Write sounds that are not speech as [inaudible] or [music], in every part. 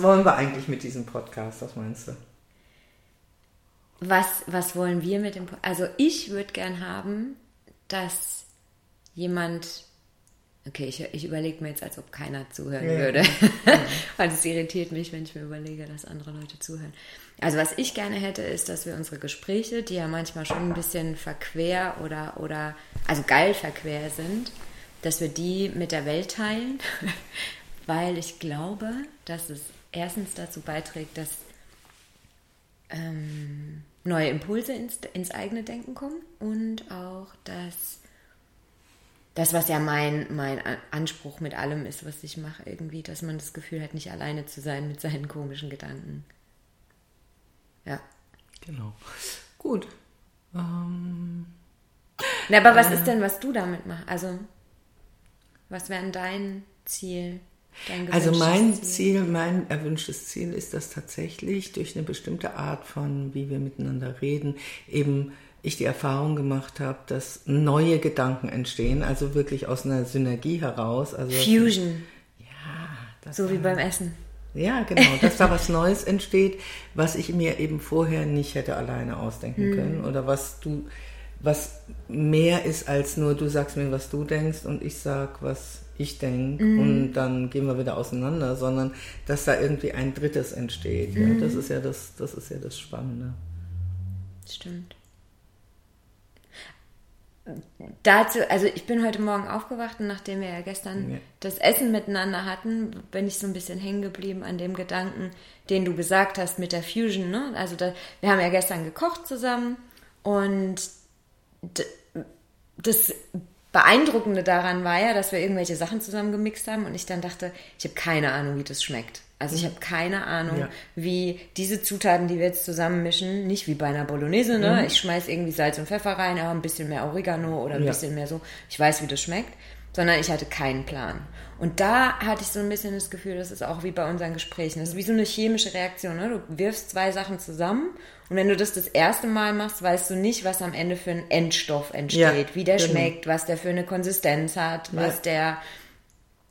was wollen wir eigentlich mit diesem Podcast? Was meinst du? Was, was wollen wir mit dem Podcast? Also ich würde gern haben, dass jemand Okay, ich, ich überlege mir jetzt, als ob keiner zuhören ja, würde. [laughs] Weil es irritiert mich, wenn ich mir überlege, dass andere Leute zuhören. Also was ich gerne hätte, ist, dass wir unsere Gespräche, die ja manchmal schon ein bisschen verquer oder, oder also geil verquer sind, dass wir die mit der Welt teilen, [laughs] weil ich glaube, dass es erstens dazu beiträgt, dass ähm, neue Impulse ins, ins eigene Denken kommen und auch, dass das, was ja mein, mein Anspruch mit allem ist, was ich mache, irgendwie, dass man das Gefühl hat, nicht alleine zu sein mit seinen komischen Gedanken. Ja. Genau. Gut. Ähm, Na, aber was äh, ist denn, was du damit machst? Also, was wäre dein Ziel? Also mein Ziel? Ziel, mein erwünschtes Ziel ist, dass tatsächlich durch eine bestimmte Art von, wie wir miteinander reden, eben ich die Erfahrung gemacht habe, dass neue Gedanken entstehen, also wirklich aus einer Synergie heraus. Also Fusion. Ja. so wie beim Essen. Ja, genau, dass da [laughs] was Neues entsteht, was ich mir eben vorher nicht hätte alleine ausdenken hm. können oder was du, was mehr ist als nur du sagst mir, was du denkst und ich sag, was ich denke mm. und dann gehen wir wieder auseinander, sondern dass da irgendwie ein drittes entsteht. Mm. Ja, mhm. das ist ja das, das ist ja das Spannende. Stimmt dazu, also ich bin heute Morgen aufgewacht und nachdem wir ja gestern ja. das Essen miteinander hatten, bin ich so ein bisschen hängen geblieben an dem Gedanken, den du gesagt hast mit der Fusion. Ne? Also da, wir haben ja gestern gekocht zusammen und das Beeindruckende daran war ja, dass wir irgendwelche Sachen zusammen gemixt haben und ich dann dachte, ich habe keine Ahnung, wie das schmeckt. Also ich mhm. habe keine Ahnung, ja. wie diese Zutaten, die wir jetzt zusammenmischen, nicht wie bei einer Bolognese, ne? Mhm. Ich schmeiß irgendwie Salz und Pfeffer rein, aber ein bisschen mehr Oregano oder ein ja. bisschen mehr so. Ich weiß, wie das schmeckt, sondern ich hatte keinen Plan. Und da hatte ich so ein bisschen das Gefühl, das ist auch wie bei unseren Gesprächen. Das ist wie so eine chemische Reaktion. Ne? Du wirfst zwei Sachen zusammen und wenn du das das erste Mal machst, weißt du nicht, was am Ende für ein Endstoff entsteht, ja, wie der genau. schmeckt, was der für eine Konsistenz hat, was der,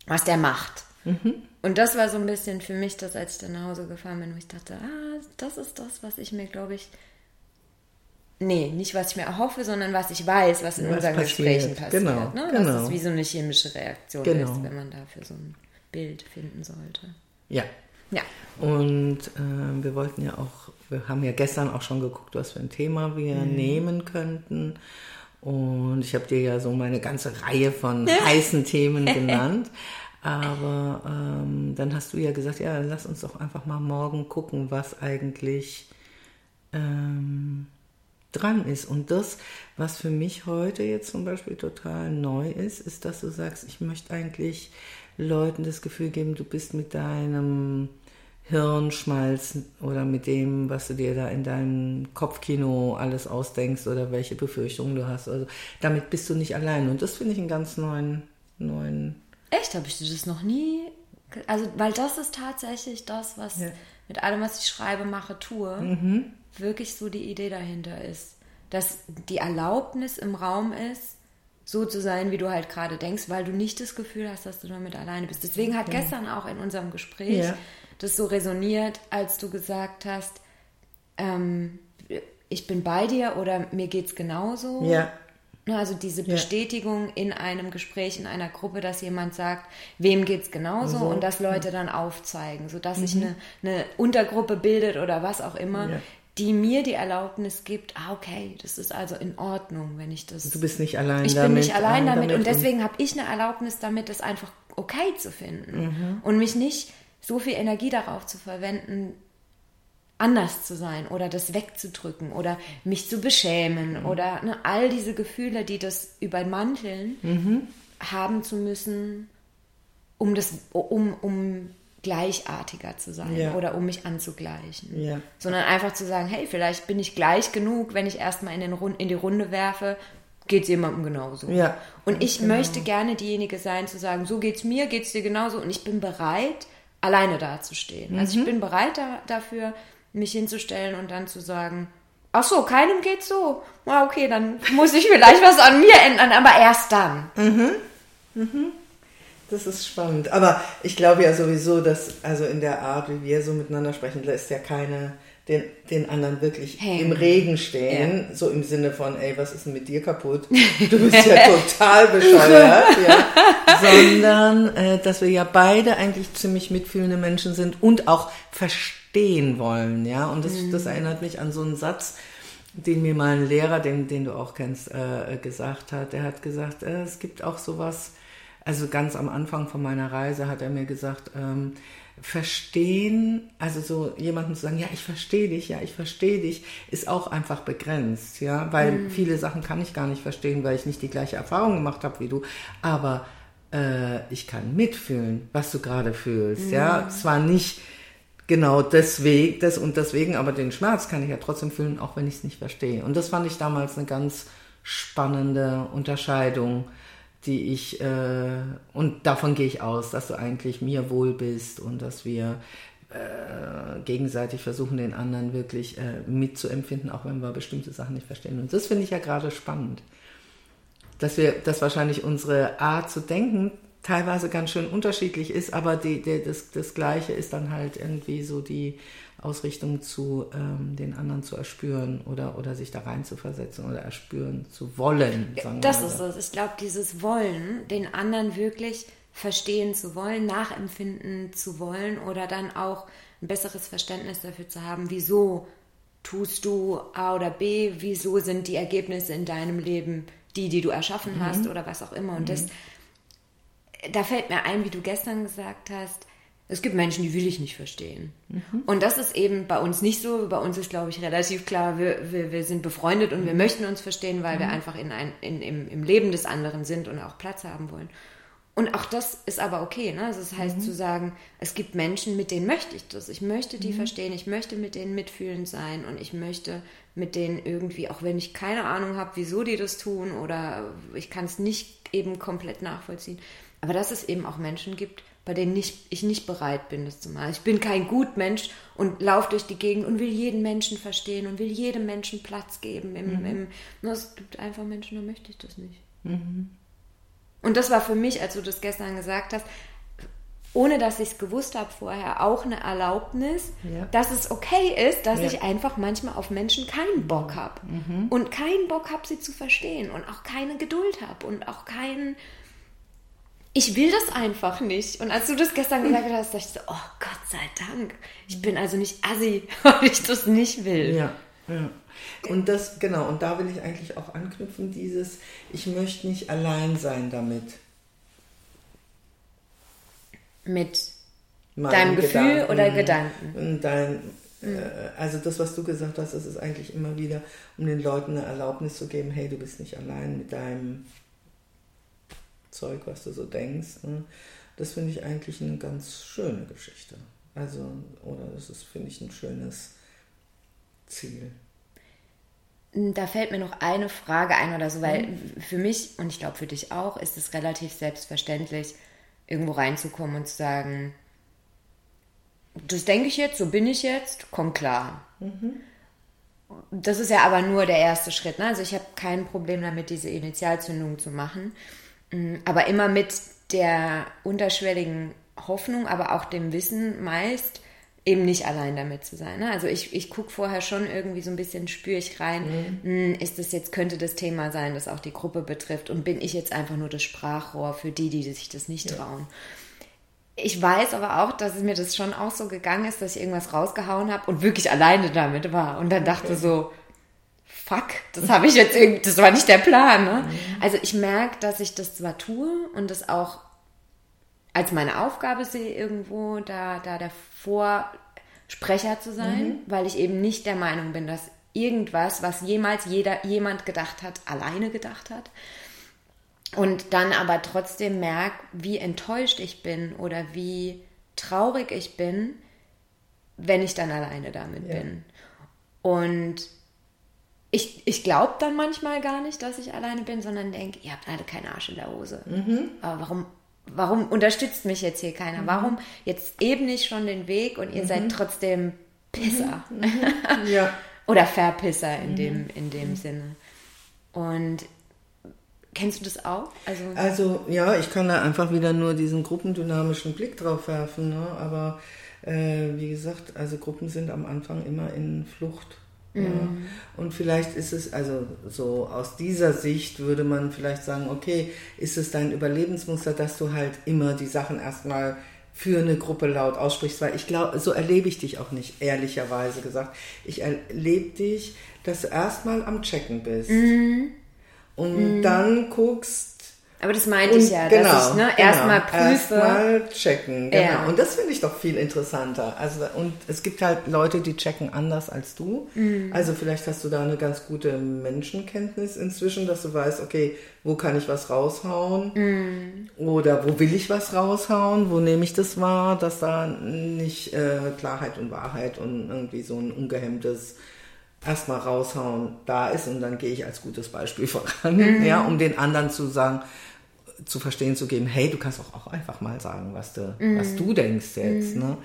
was der macht. Mhm. Und das war so ein bisschen für mich das, als ich dann nach Hause gefahren bin, wo ich dachte, ah, das ist das, was ich mir, glaube ich, nee, nicht was ich mir erhoffe, sondern was ich weiß, was in was unseren passiert. Gesprächen passiert. Genau, ne? genau. Dass es wie so eine chemische Reaktion genau. ist, wenn man dafür so ein Bild finden sollte. Ja. Ja. Und äh, wir wollten ja auch, wir haben ja gestern auch schon geguckt, was für ein Thema wir mhm. nehmen könnten. Und ich habe dir ja so meine ganze Reihe von heißen Themen [laughs] genannt. Aber ähm, dann hast du ja gesagt, ja, lass uns doch einfach mal morgen gucken, was eigentlich ähm, dran ist. Und das, was für mich heute jetzt zum Beispiel total neu ist, ist, dass du sagst, ich möchte eigentlich Leuten das Gefühl geben, du bist mit deinem Hirnschmalz oder mit dem, was du dir da in deinem Kopfkino alles ausdenkst oder welche Befürchtungen du hast. Also damit bist du nicht allein. Und das finde ich einen ganz neuen, neuen Echt? Habe ich das noch nie? Also, weil das ist tatsächlich das, was ja. mit allem, was ich schreibe, mache, tue, mhm. Wirklich so die Idee dahinter ist. Dass die Erlaubnis im Raum ist, so zu sein, wie du halt gerade denkst, weil du nicht das Gefühl hast, dass du damit alleine bist. Deswegen hat ja. gestern auch in unserem Gespräch ja. das so resoniert, als du gesagt hast, ähm, ich bin bei dir oder mir geht's genauso. Ja. Ne, also diese Bestätigung in einem Gespräch, in einer Gruppe, dass jemand sagt, wem geht es genauso also, und dass Leute ja. dann aufzeigen, sodass mhm. sich eine, eine, Untergruppe bildet oder was auch immer. Die mir die Erlaubnis gibt, ah, okay, das ist also in Ordnung, wenn ich das. Du bist nicht allein ich damit. Ich bin nicht allein damit, damit und deswegen habe ich eine Erlaubnis damit, das einfach okay zu finden mhm. und mich nicht so viel Energie darauf zu verwenden, anders zu sein oder das wegzudrücken oder mich zu beschämen mhm. oder ne, all diese Gefühle, die das übermanteln, mhm. haben zu müssen, um das, um, um gleichartiger zu sein ja. oder um mich anzugleichen. Ja. Sondern einfach zu sagen, hey, vielleicht bin ich gleich genug, wenn ich erstmal in, den Rund, in die Runde werfe, geht es jemandem genauso. Ja. Und ich genau. möchte gerne diejenige sein, zu sagen, so geht es mir, geht es dir genauso und ich bin bereit, alleine dazustehen. Mhm. Also ich mhm. bin bereit da, dafür, mich hinzustellen und dann zu sagen, ach so, keinem geht so. Na, okay, dann muss ich vielleicht was an mir ändern, aber erst dann. Mhm. Mhm. Das ist spannend. Aber ich glaube ja sowieso, dass also in der Art, wie wir so miteinander sprechen, lässt ja keine den, den anderen wirklich hey. im Regen stehen, ja. so im Sinne von, ey, was ist denn mit dir kaputt? [laughs] Du bist ja total bescheuert, [laughs] ja. sondern äh, dass wir ja beide eigentlich ziemlich mitfühlende Menschen sind und auch verstehen wollen, ja. Und das, mhm. das erinnert mich an so einen Satz, den mir mal ein Lehrer, den, den du auch kennst, äh, gesagt hat. Der hat gesagt, äh, es gibt auch sowas, also ganz am Anfang von meiner Reise hat er mir gesagt, ähm, verstehen, also so jemanden zu sagen, ja, ich verstehe dich, ja, ich verstehe dich, ist auch einfach begrenzt, ja, weil mhm. viele Sachen kann ich gar nicht verstehen, weil ich nicht die gleiche Erfahrung gemacht habe wie du, aber äh, ich kann mitfühlen, was du gerade fühlst, mhm. ja, zwar nicht genau deswegen, das und deswegen, aber den Schmerz kann ich ja trotzdem fühlen, auch wenn ich es nicht verstehe. Und das fand ich damals eine ganz spannende Unterscheidung die ich, äh, und davon gehe ich aus, dass du eigentlich mir wohl bist und dass wir äh, gegenseitig versuchen, den anderen wirklich äh, mitzuempfinden, auch wenn wir bestimmte Sachen nicht verstehen. Und das finde ich ja gerade spannend, dass wir, dass wahrscheinlich unsere Art zu denken teilweise ganz schön unterschiedlich ist, aber die, die, das, das Gleiche ist dann halt irgendwie so die Ausrichtung zu ähm, den anderen zu erspüren oder, oder sich da rein zu versetzen oder erspüren zu wollen. das ist es. Ich glaube, dieses Wollen, den anderen wirklich verstehen zu wollen, nachempfinden zu wollen oder dann auch ein besseres Verständnis dafür zu haben, wieso tust du A oder B, wieso sind die Ergebnisse in deinem Leben die, die du erschaffen mhm. hast oder was auch immer. Und mhm. das, da fällt mir ein, wie du gestern gesagt hast, es gibt Menschen, die will ich nicht verstehen. Mhm. Und das ist eben bei uns nicht so. Bei uns ist, glaube ich, relativ klar, wir, wir, wir sind befreundet und mhm. wir möchten uns verstehen, weil mhm. wir einfach in ein, in, im, im Leben des anderen sind und auch Platz haben wollen. Und auch das ist aber okay. Ne? Also das heißt mhm. zu sagen, es gibt Menschen, mit denen möchte ich das. Ich möchte die mhm. verstehen, ich möchte mit denen mitfühlend sein und ich möchte mit denen irgendwie, auch wenn ich keine Ahnung habe, wieso die das tun oder ich kann es nicht eben komplett nachvollziehen. Aber dass es eben auch Menschen gibt, bei denen nicht, ich nicht bereit bin, das zu machen. Ich bin kein Gutmensch und laufe durch die Gegend und will jeden Menschen verstehen und will jedem Menschen Platz geben. Im, mhm. im, es gibt einfach Menschen, da möchte ich das nicht. Mhm. Und das war für mich, als du das gestern gesagt hast, ohne dass ich es gewusst habe vorher, auch eine Erlaubnis, ja. dass es okay ist, dass ja. ich einfach manchmal auf Menschen keinen Bock habe. Mhm. Und keinen Bock habe, sie zu verstehen und auch keine Geduld habe und auch keinen ich will das einfach nicht. Und als du das gestern gesagt hast, dachte ich so, oh Gott sei Dank. Ich bin also nicht assi, [laughs] weil ich das nicht will. Ja, ja. Und das, genau, und da will ich eigentlich auch anknüpfen, dieses, ich möchte nicht allein sein damit. Mit Meine deinem Gefühl Gedanken, oder Gedanken? Dein, mhm. äh, also das, was du gesagt hast, das ist eigentlich immer wieder, um den Leuten eine Erlaubnis zu geben, hey, du bist nicht allein mit deinem Zeug, was du so denkst. Ne? Das finde ich eigentlich eine ganz schöne Geschichte. Also, oder das ist, finde ich, ein schönes Ziel. Da fällt mir noch eine Frage ein oder so, weil mhm. für mich und ich glaube für dich auch ist es relativ selbstverständlich, irgendwo reinzukommen und zu sagen, das denke ich jetzt, so bin ich jetzt, komm klar. Mhm. Das ist ja aber nur der erste Schritt. Ne? Also ich habe kein Problem damit, diese Initialzündung zu machen. Mm, aber immer mit der unterschwelligen Hoffnung, aber auch dem Wissen meist, eben nicht allein damit zu sein. Ne? Also ich, ich gucke vorher schon irgendwie so ein bisschen, spüre ich rein, mhm. Mm, ist das jetzt, könnte das Thema sein, das auch die Gruppe betrifft und bin ich jetzt einfach nur das Sprachrohr für die, die sich das nicht trauen. Ich weiß aber auch, dass es mir das schon auch so gegangen ist, dass ich irgendwas rausgehauen habe und wirklich alleine damit war und dann dachte okay. so, fuck, das habe ich jetzt irgendwie, das war nicht der Plan. Ne? Mhm. Also ich merke, dass ich das zwar tue und das auch als meine Aufgabe sehe, irgendwo da, da der Vorsprecher zu sein, mhm. weil ich eben nicht der Meinung bin, dass irgendwas, was jemals jeder, jemand gedacht hat, alleine gedacht hat. Und dann aber trotzdem merke, wie enttäuscht ich bin oder wie traurig ich bin, wenn ich dann alleine damit ja. bin. Und ich, ich glaube dann manchmal gar nicht, dass ich alleine bin, sondern denke, ihr habt alle keinen Arsch in der Hose. Mhm. Aber warum, warum unterstützt mich jetzt hier keiner? Mhm. Warum jetzt eben nicht schon den Weg und ihr mhm. seid trotzdem Pisser? Mhm. Mhm. Ja. [laughs] Oder Verpisser in dem, mhm. in dem Sinne. Und Kennst du das auch? Also, also ja, ich kann da einfach wieder nur diesen gruppendynamischen Blick drauf werfen. Ne? Aber äh, wie gesagt, also Gruppen sind am Anfang immer in Flucht. Ja. Mhm. Und vielleicht ist es, also so aus dieser Sicht würde man vielleicht sagen, okay, ist es dein Überlebensmuster, dass du halt immer die Sachen erstmal für eine Gruppe laut aussprichst, weil ich glaube, so erlebe ich dich auch nicht, ehrlicherweise gesagt. Ich erlebe dich, dass du erstmal am Checken bist. Mhm. Und mhm. dann guckst, aber das meinte und ich ja, genau, dass ich ne, genau, erstmal prüfe. Erstmal checken, genau. Ja. Und das finde ich doch viel interessanter. Also, und es gibt halt Leute, die checken anders als du. Mhm. Also vielleicht hast du da eine ganz gute Menschenkenntnis inzwischen, dass du weißt, okay, wo kann ich was raushauen? Mhm. Oder wo will ich was raushauen? Wo nehme ich das wahr, dass da nicht äh, Klarheit und Wahrheit und irgendwie so ein ungehemmtes erstmal raushauen da ist und dann gehe ich als gutes Beispiel [laughs] voran, mhm. ja, um den anderen zu sagen, zu verstehen zu geben, hey, du kannst auch, auch einfach mal sagen, was du, mhm. was du denkst jetzt. Mhm. Ne?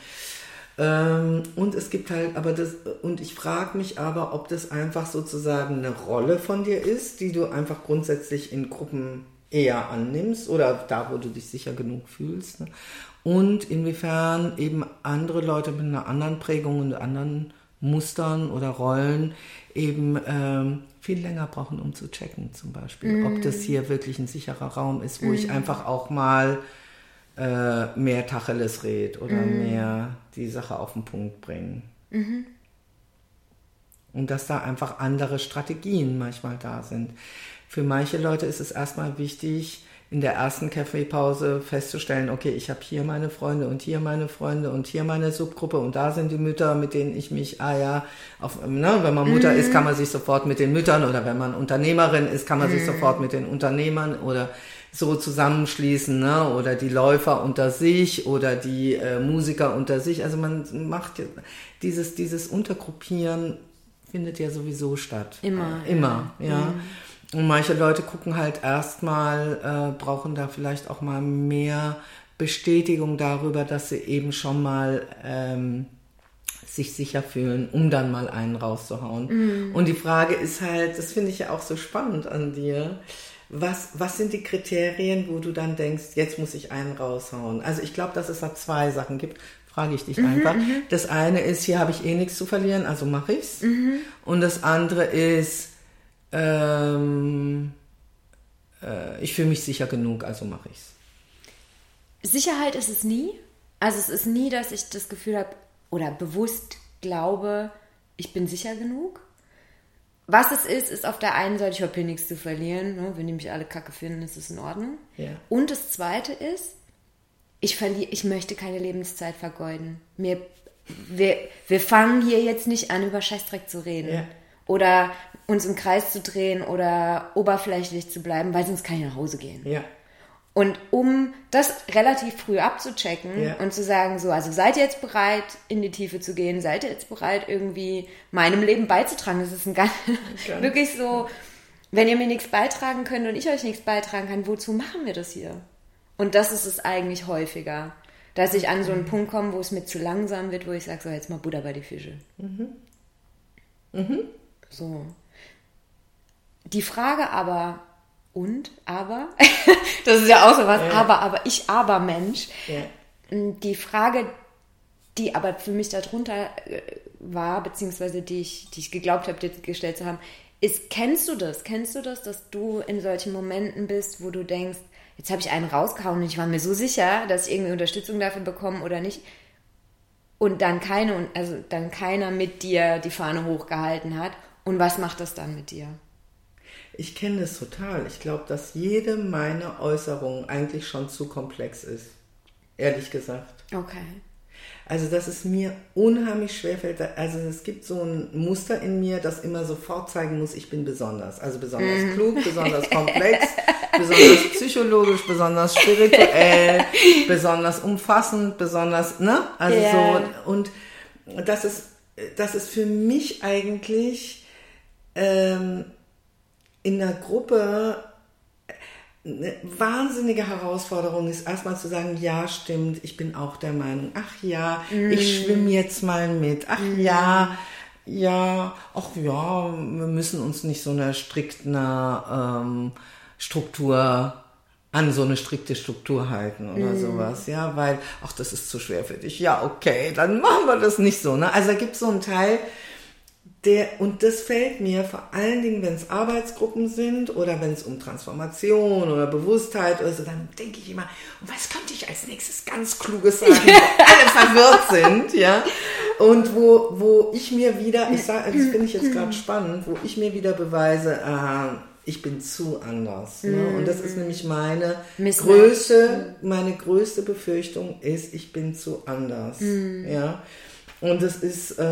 Ähm, und es gibt halt, aber das, und ich frage mich aber, ob das einfach sozusagen eine Rolle von dir ist, die du einfach grundsätzlich in Gruppen eher annimmst oder da, wo du dich sicher genug fühlst. Ne? Und inwiefern eben andere Leute mit einer anderen Prägung und anderen Mustern oder Rollen eben ähm, viel länger brauchen, um zu checken, zum Beispiel, mm. ob das hier wirklich ein sicherer Raum ist, wo mm. ich einfach auch mal äh, mehr Tacheles red oder mm. mehr die Sache auf den Punkt bringen. -hmm. Und dass da einfach andere Strategien manchmal da sind. Für manche Leute ist es erstmal wichtig, in der ersten Kaffeepause festzustellen, okay, ich habe hier meine Freunde und hier meine Freunde und hier meine Subgruppe und da sind die Mütter, mit denen ich mich, ah ja, auf, ne, wenn man Mutter mhm. ist, kann man sich sofort mit den Müttern oder wenn man Unternehmerin ist, kann man mhm. sich sofort mit den Unternehmern oder so zusammenschließen, ne? oder die Läufer unter sich oder die äh, Musiker unter sich. Also man macht dieses, dieses Untergruppieren findet ja sowieso statt. Immer. Äh, immer, ja. ja. Mhm. Und manche Leute gucken halt erstmal, äh, brauchen da vielleicht auch mal mehr Bestätigung darüber, dass sie eben schon mal ähm, sich sicher fühlen, um dann mal einen rauszuhauen. Mm. Und die Frage ist halt, das finde ich ja auch so spannend an dir. Was, was sind die Kriterien, wo du dann denkst, jetzt muss ich einen raushauen? Also ich glaube, dass es da zwei Sachen gibt. Frage ich dich mhm, einfach. Mhm. Das eine ist, hier habe ich eh nichts zu verlieren, also mache ich's. Mhm. Und das andere ist, ähm, äh, ich fühle mich sicher genug, also mache ich's. Sicherheit ist es nie. Also es ist nie, dass ich das Gefühl habe oder bewusst glaube, ich bin sicher genug. Was es ist, ist auf der einen Seite, ich habe hier nichts zu verlieren. Ne? Wenn die mich alle kacke finden, ist es in Ordnung. Ja. Und das Zweite ist, ich, verliere, ich möchte keine Lebenszeit vergeuden. Mir, wir, wir fangen hier jetzt nicht an, über Scheißdreck zu reden. Ja. Oder uns im Kreis zu drehen oder oberflächlich zu bleiben, weil sonst kann ich nach Hause gehen. Ja. Und um das relativ früh abzuchecken ja. und zu sagen, so, also seid ihr jetzt bereit, in die Tiefe zu gehen, seid ihr jetzt bereit, irgendwie meinem Leben beizutragen. Das ist ein ganz, ganz [laughs] wirklich so, wenn ihr mir nichts beitragen könnt und ich euch nichts beitragen kann, wozu machen wir das hier? Und das ist es eigentlich häufiger, dass ich an so einen Punkt komme, wo es mir zu langsam wird, wo ich sage, so, jetzt mal Butter bei die Fische. Mhm. Mhm. So. Die Frage aber, und, aber, [laughs] das ist ja auch so was, ja. aber, aber, ich, aber Mensch. Ja. Die Frage, die aber für mich darunter äh, war, beziehungsweise die ich, die ich geglaubt habe, dir gestellt zu haben, ist, kennst du das? Kennst du das, dass du in solchen Momenten bist, wo du denkst, jetzt habe ich einen rausgehauen und ich war mir so sicher, dass ich irgendwie Unterstützung dafür bekomme oder nicht. Und dann keine, also dann keiner mit dir die Fahne hochgehalten hat. Und was macht das dann mit dir? Ich kenne es total. Ich glaube, dass jede meiner Äußerungen eigentlich schon zu komplex ist. Ehrlich gesagt. Okay. Also, dass es mir unheimlich schwerfällt. Also, es gibt so ein Muster in mir, das immer sofort zeigen muss, ich bin besonders. Also, besonders mm. klug, besonders [laughs] komplex, besonders psychologisch, besonders spirituell, [laughs] besonders umfassend, besonders, ne? Also, yeah. so, und das ist, das ist für mich eigentlich, ähm, in der Gruppe eine wahnsinnige Herausforderung ist, erstmal zu sagen, ja, stimmt, ich bin auch der Meinung, ach ja, mm. ich schwimme jetzt mal mit, ach mm. ja, ja, ach ja, wir müssen uns nicht so einer strikten ähm, Struktur an so eine strikte Struktur halten oder mm. sowas, ja, weil, ach, das ist zu schwer für dich. Ja, okay, dann machen wir das nicht so, ne? Also da gibt es so einen Teil, der, und das fällt mir vor allen Dingen, wenn es Arbeitsgruppen sind oder wenn es um Transformation oder Bewusstheit oder so, dann denke ich immer, was könnte ich als nächstes ganz Kluges sagen, wo [laughs] alle verwirrt sind, ja. Und wo, wo ich mir wieder, ich sage, das finde ich jetzt gerade spannend, wo ich mir wieder beweise, äh, ich bin zu anders. Ne? Mm. Und das ist nämlich meine größte, meine größte Befürchtung ist, ich bin zu anders. Ja. Und das ist äh,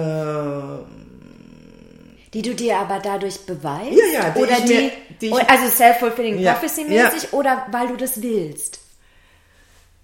die du dir aber dadurch beweist? Ja, ja, die oder die, mir, die also self-fulfilling ja, prophecy mäßig ja. oder weil du das willst?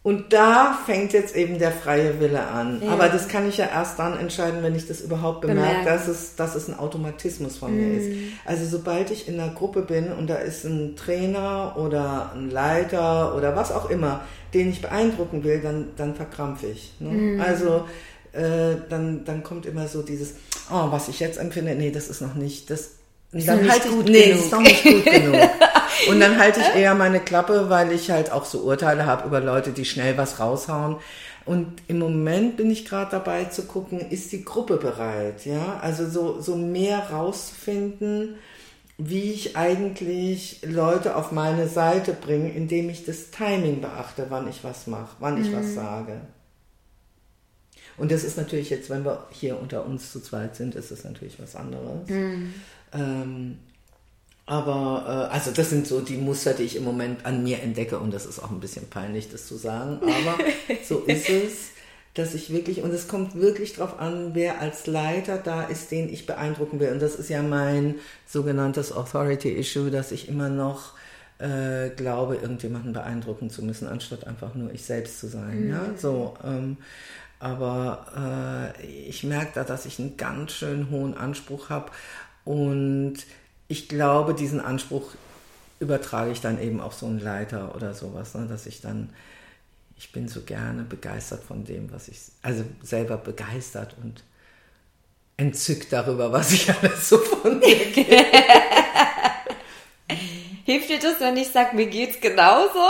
Und da fängt jetzt eben der freie Wille an. Ja. Aber das kann ich ja erst dann entscheiden, wenn ich das überhaupt bemerke, dass es, dass es ein Automatismus von mm. mir ist. Mhm. Also sobald ich in einer Gruppe bin und da ist ein Trainer oder ein Leiter oder was auch immer, den ich beeindrucken will, dann, dann verkrampfe ich. Ne? Mm. Also äh, dann, dann kommt immer so dieses, oh, was ich jetzt empfinde, nee, das ist noch nicht, das ist dann halte ich, nee, genug. ist noch nicht gut [laughs] genug. Und dann halte ich eher meine Klappe, weil ich halt auch so Urteile habe über Leute, die schnell was raushauen. Und im Moment bin ich gerade dabei zu gucken, ist die Gruppe bereit? Ja, also so, so mehr rauszufinden, wie ich eigentlich Leute auf meine Seite bringe, indem ich das Timing beachte, wann ich was mache, wann ich mhm. was sage. Und das ist natürlich jetzt, wenn wir hier unter uns zu zweit sind, ist das natürlich was anderes. Mhm. Ähm, aber äh, also das sind so die Muster, die ich im Moment an mir entdecke und das ist auch ein bisschen peinlich, das zu sagen. Aber [laughs] so ist es, dass ich wirklich, und es kommt wirklich darauf an, wer als Leiter da ist, den ich beeindrucken will. Und das ist ja mein sogenanntes Authority-Issue, dass ich immer noch äh, glaube, irgendjemanden beeindrucken zu müssen, anstatt einfach nur ich selbst zu sein. Mhm. Ja, so. Ähm, aber äh, ich merke da, dass ich einen ganz schön hohen Anspruch habe und ich glaube, diesen Anspruch übertrage ich dann eben auf so einen Leiter oder sowas, ne? dass ich dann, ich bin so gerne begeistert von dem, was ich, also selber begeistert und entzückt darüber, was ich [laughs] alles so von mir [laughs] gebe. Hilft dir das, wenn ich sage, mir geht's genauso?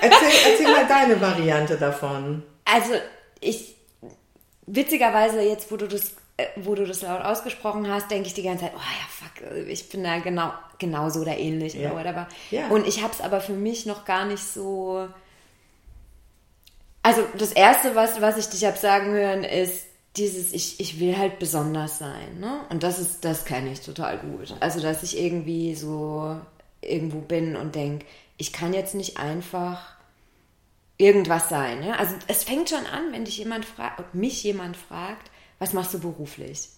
erzähl, erzähl mal deine Variante davon. Also ich, witzigerweise jetzt, wo du das, äh, wo du das laut ausgesprochen hast, denke ich die ganze Zeit, oh ja, fuck, äh, ich bin da genau, genauso oder ähnlich ja. oder whatever. Ja. Und ich habe es aber für mich noch gar nicht so. Also das Erste, was, was ich dich habe sagen hören, ist dieses, ich, ich will halt besonders sein. Ne? Und das ist, das kenne ich total gut. Also, dass ich irgendwie so irgendwo bin und denke, ich kann jetzt nicht einfach irgendwas sein. Ja? Also es fängt schon an, wenn dich jemand fragt, mich jemand fragt, was machst du beruflich?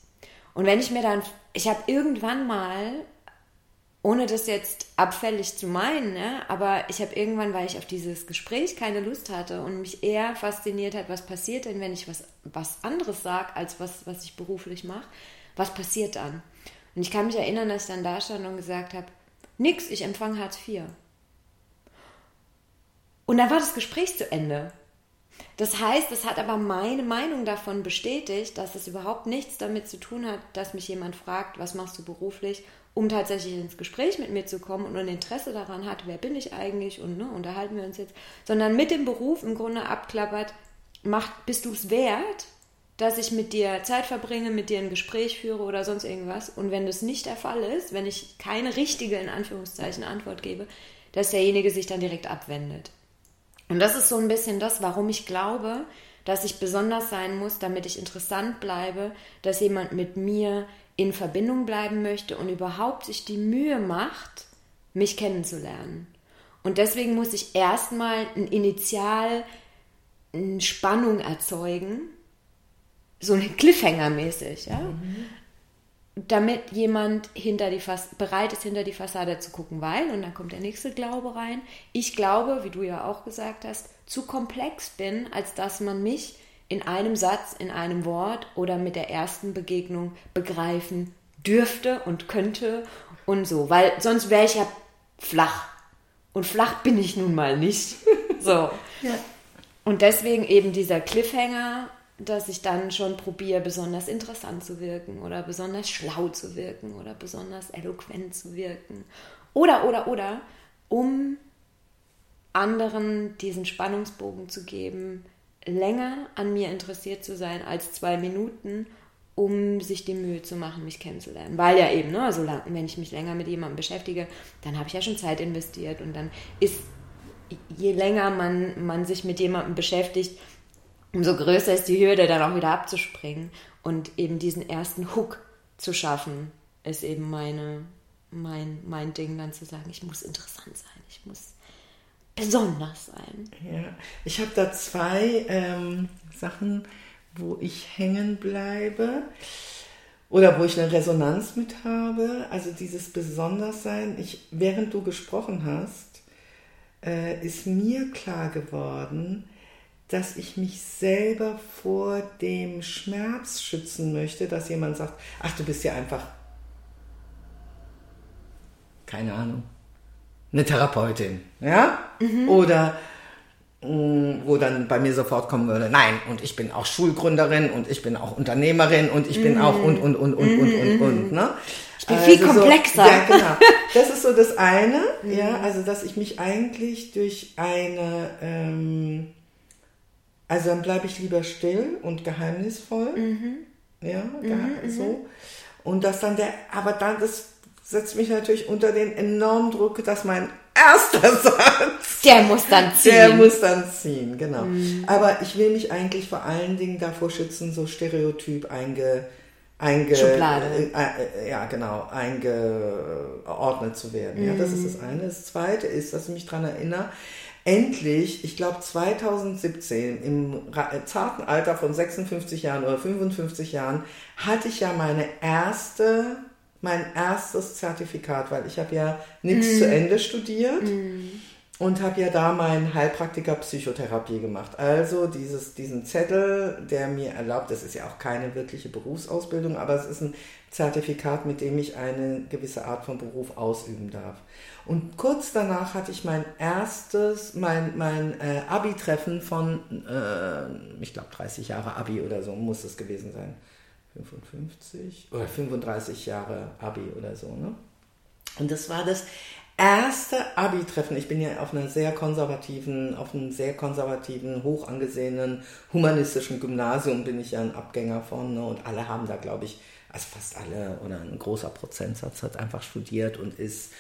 Und wenn ich mir dann, ich habe irgendwann mal, ohne das jetzt abfällig zu meinen, ne, aber ich habe irgendwann, weil ich auf dieses Gespräch keine Lust hatte und mich eher fasziniert hat, was passiert denn, wenn ich was, was anderes sage, als was, was ich beruflich mache, was passiert dann? Und ich kann mich erinnern, dass ich dann da stand und gesagt habe, nix, ich empfange Hartz IV. Und dann war das Gespräch zu Ende. Das heißt, es hat aber meine Meinung davon bestätigt, dass es überhaupt nichts damit zu tun hat, dass mich jemand fragt, was machst du beruflich, um tatsächlich ins Gespräch mit mir zu kommen und ein Interesse daran hat, wer bin ich eigentlich und ne, unterhalten wir uns jetzt, sondern mit dem Beruf im Grunde abklappert, macht, bist du es wert, dass ich mit dir Zeit verbringe, mit dir ein Gespräch führe oder sonst irgendwas. Und wenn das nicht der Fall ist, wenn ich keine richtige, in Anführungszeichen, Antwort gebe, dass derjenige sich dann direkt abwendet. Und das ist so ein bisschen das, warum ich glaube, dass ich besonders sein muss, damit ich interessant bleibe, dass jemand mit mir in Verbindung bleiben möchte und überhaupt sich die Mühe macht, mich kennenzulernen. Und deswegen muss ich erstmal ein Initial eine Spannung erzeugen, so ein Cliffhanger mäßig, ja. Mhm damit jemand hinter die Fas bereit ist, hinter die Fassade zu gucken, weil, und dann kommt der nächste Glaube rein, ich glaube, wie du ja auch gesagt hast, zu komplex bin, als dass man mich in einem Satz, in einem Wort oder mit der ersten Begegnung begreifen dürfte und könnte und so, weil sonst wäre ich ja flach. Und flach bin ich nun mal nicht. [laughs] so. Ja. Und deswegen eben dieser Cliffhanger dass ich dann schon probiere, besonders interessant zu wirken oder besonders schlau zu wirken oder besonders eloquent zu wirken. Oder, oder, oder. um anderen diesen Spannungsbogen zu geben, länger an mir interessiert zu sein als zwei Minuten, um sich die Mühe zu machen, mich kennenzulernen. Weil ja eben, ne, also wenn ich mich länger mit jemandem beschäftige, dann habe ich ja schon Zeit investiert und dann ist, je länger man, man sich mit jemandem beschäftigt, umso größer ist die Hürde, dann auch wieder abzuspringen und eben diesen ersten Hook zu schaffen, ist eben meine, mein, mein Ding, dann zu sagen, ich muss interessant sein, ich muss besonders sein. Ja, ich habe da zwei ähm, Sachen, wo ich hängen bleibe oder wo ich eine Resonanz mit habe. Also dieses Besonderssein. Ich, während du gesprochen hast, äh, ist mir klar geworden, dass ich mich selber vor dem Schmerz schützen möchte, dass jemand sagt, ach, du bist ja einfach, keine Ahnung, eine Therapeutin, ja? Mhm. Oder mm, wo dann bei mir sofort kommen würde, nein, und ich bin auch Schulgründerin und ich bin auch Unternehmerin und ich bin mhm. auch und, und, und, und, und, und, und, ne? Ich bin also viel komplexer. So, ja, genau. Das ist so das eine, [laughs] mhm. ja, also dass ich mich eigentlich durch eine, ähm, also dann bleibe ich lieber still und geheimnisvoll, mhm. ja, mhm, so. Mhm. Und dass dann der, aber dann das setzt mich natürlich unter den enormen Druck, dass mein erster [laughs] Satz. Der muss dann ziehen. Der muss dann ziehen, genau. Mhm. Aber ich will mich eigentlich vor allen Dingen davor schützen, so stereotyp einge, einge Schublade. Äh, äh, ja, genau, eingeordnet zu werden. Mhm. Ja, das ist das eine. Das zweite ist, dass ich mich daran erinnere, endlich, ich glaube 2017, im äh, zarten Alter von 56 Jahren oder 55 Jahren, hatte ich ja meine erste mein erstes Zertifikat, weil ich habe ja nichts mm. zu Ende studiert mm. und habe ja da meinen Heilpraktiker Psychotherapie gemacht. Also dieses, diesen Zettel, der mir erlaubt, das ist ja auch keine wirkliche Berufsausbildung, aber es ist ein Zertifikat, mit dem ich eine gewisse Art von Beruf ausüben darf. Und kurz danach hatte ich mein erstes, mein, mein äh, Abi-Treffen von, äh, ich glaube 30 Jahre Abi oder so muss es gewesen sein 55 oder 35 Jahre Abi oder so. Ne? Und das war das erste Abi-Treffen. Ich bin ja auf einer sehr konservativen, auf einem sehr konservativen, hoch angesehenen humanistischen Gymnasium bin ich ja ein Abgänger von. Ne? Und alle haben da, glaube ich, also fast alle oder ein großer Prozentsatz hat einfach studiert und ist,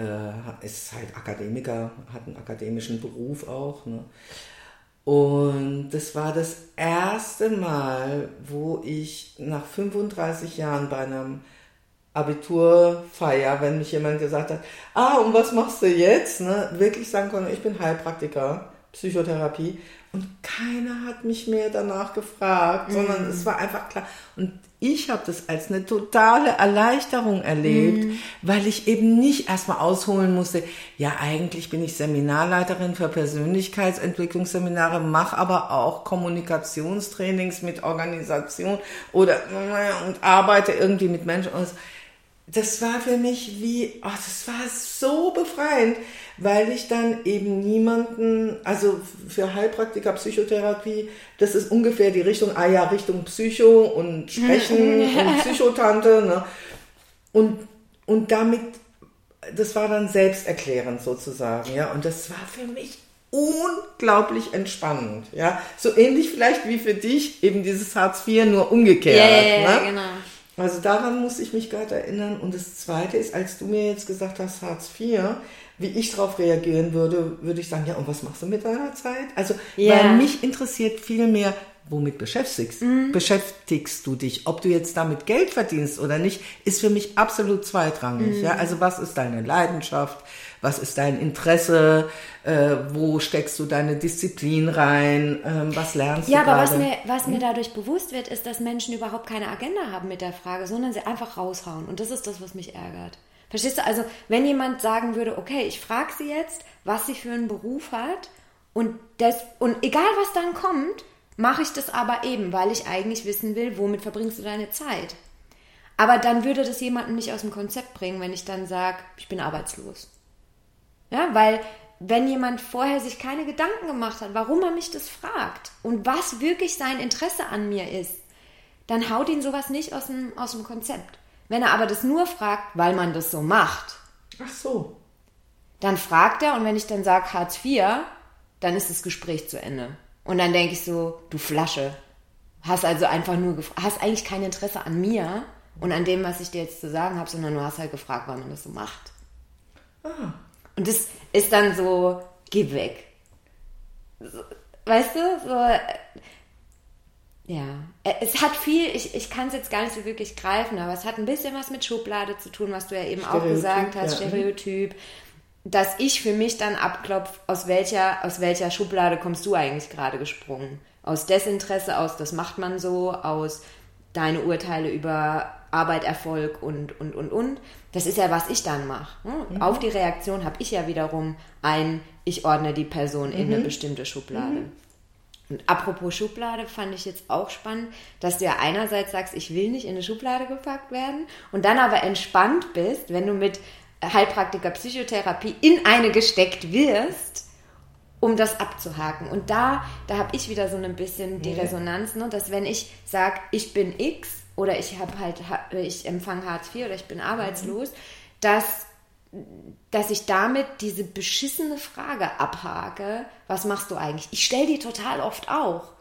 äh, ist halt Akademiker, hat einen akademischen Beruf auch. Ne? Und das war das erste Mal, wo ich nach 35 Jahren bei einem Abiturfeier, wenn mich jemand gesagt hat, ah, und was machst du jetzt? Ne, wirklich sagen konnte, ich bin Heilpraktiker, Psychotherapie. Und keiner hat mich mehr danach gefragt, sondern mm. es war einfach klar. Und ich habe das als eine totale Erleichterung erlebt, mhm. weil ich eben nicht erstmal ausholen musste, ja eigentlich bin ich Seminarleiterin für Persönlichkeitsentwicklungsseminare, mache aber auch Kommunikationstrainings mit Organisation oder und arbeite irgendwie mit Menschen. Und das war für mich wie, oh, das war so befreiend, weil ich dann eben niemanden, also für Heilpraktiker, Psychotherapie, das ist ungefähr die Richtung, ah ja, Richtung Psycho und Sprechen und [laughs] Psychotante, ne? Und, und damit, das war dann selbsterklärend sozusagen, ja, und das war für mich unglaublich entspannend, ja, so ähnlich vielleicht wie für dich eben dieses Hartz IV, nur umgekehrt, ja, ja, ne? genau. Also daran muss ich mich gerade erinnern. Und das Zweite ist, als du mir jetzt gesagt hast, Hartz IV, wie ich darauf reagieren würde, würde ich sagen, ja, und was machst du mit deiner Zeit? Also, ja. weil mich interessiert viel mehr, womit beschäftigst, mhm. beschäftigst du dich? Ob du jetzt damit Geld verdienst oder nicht, ist für mich absolut zweitrangig. Mhm. Ja? Also was ist deine Leidenschaft? Was ist dein Interesse? Äh, wo steckst du deine Disziplin rein? Ähm, was lernst ja, du Ja, aber was mir, was mir hm? dadurch bewusst wird, ist, dass Menschen überhaupt keine Agenda haben mit der Frage, sondern sie einfach raushauen. Und das ist das, was mich ärgert. Verstehst du? Also, wenn jemand sagen würde, okay, ich frage sie jetzt, was sie für einen Beruf hat und, das, und egal was dann kommt, mache ich das aber eben, weil ich eigentlich wissen will, womit verbringst du deine Zeit. Aber dann würde das jemanden nicht aus dem Konzept bringen, wenn ich dann sage, ich bin arbeitslos. Ja, weil wenn jemand vorher sich keine Gedanken gemacht hat, warum er mich das fragt und was wirklich sein Interesse an mir ist, dann haut ihn sowas nicht aus dem, aus dem Konzept. Wenn er aber das nur fragt, weil man das so macht. Ach so. dann fragt er und wenn ich dann sage Hartz IV, dann ist das Gespräch zu Ende. Und dann denke ich so, du Flasche, hast also einfach nur, hast eigentlich kein Interesse an mir und an dem, was ich dir jetzt zu sagen habe, sondern du hast halt gefragt, wann man das so macht. Ah. Und das ist dann so, geh weg. Weißt du, so, äh, ja, äh, es hat viel, ich, ich kann es jetzt gar nicht so wirklich greifen, aber es hat ein bisschen was mit Schublade zu tun, was du ja eben Stereotyp, auch gesagt hast, ja. Stereotyp, dass ich für mich dann abklopfe, aus welcher, aus welcher Schublade kommst du eigentlich gerade gesprungen? Aus Desinteresse, aus das macht man so, aus deine Urteile über Arbeit, Erfolg und, und, und, und. Das ist ja, was ich dann mache. Ne? Mhm. Auf die Reaktion habe ich ja wiederum ein, ich ordne die Person in eine mhm. bestimmte Schublade. Mhm. Und apropos Schublade fand ich jetzt auch spannend, dass du ja einerseits sagst, ich will nicht in eine Schublade gepackt werden und dann aber entspannt bist, wenn du mit Heilpraktiker Psychotherapie in eine gesteckt wirst, um das abzuhaken. Und da, da habe ich wieder so ein bisschen die Resonanz, ne, dass wenn ich sage, ich bin X oder ich habe halt, ich empfange Hartz IV oder ich bin arbeitslos, dass dass ich damit diese beschissene Frage abhake, was machst du eigentlich? Ich stelle die total oft auch,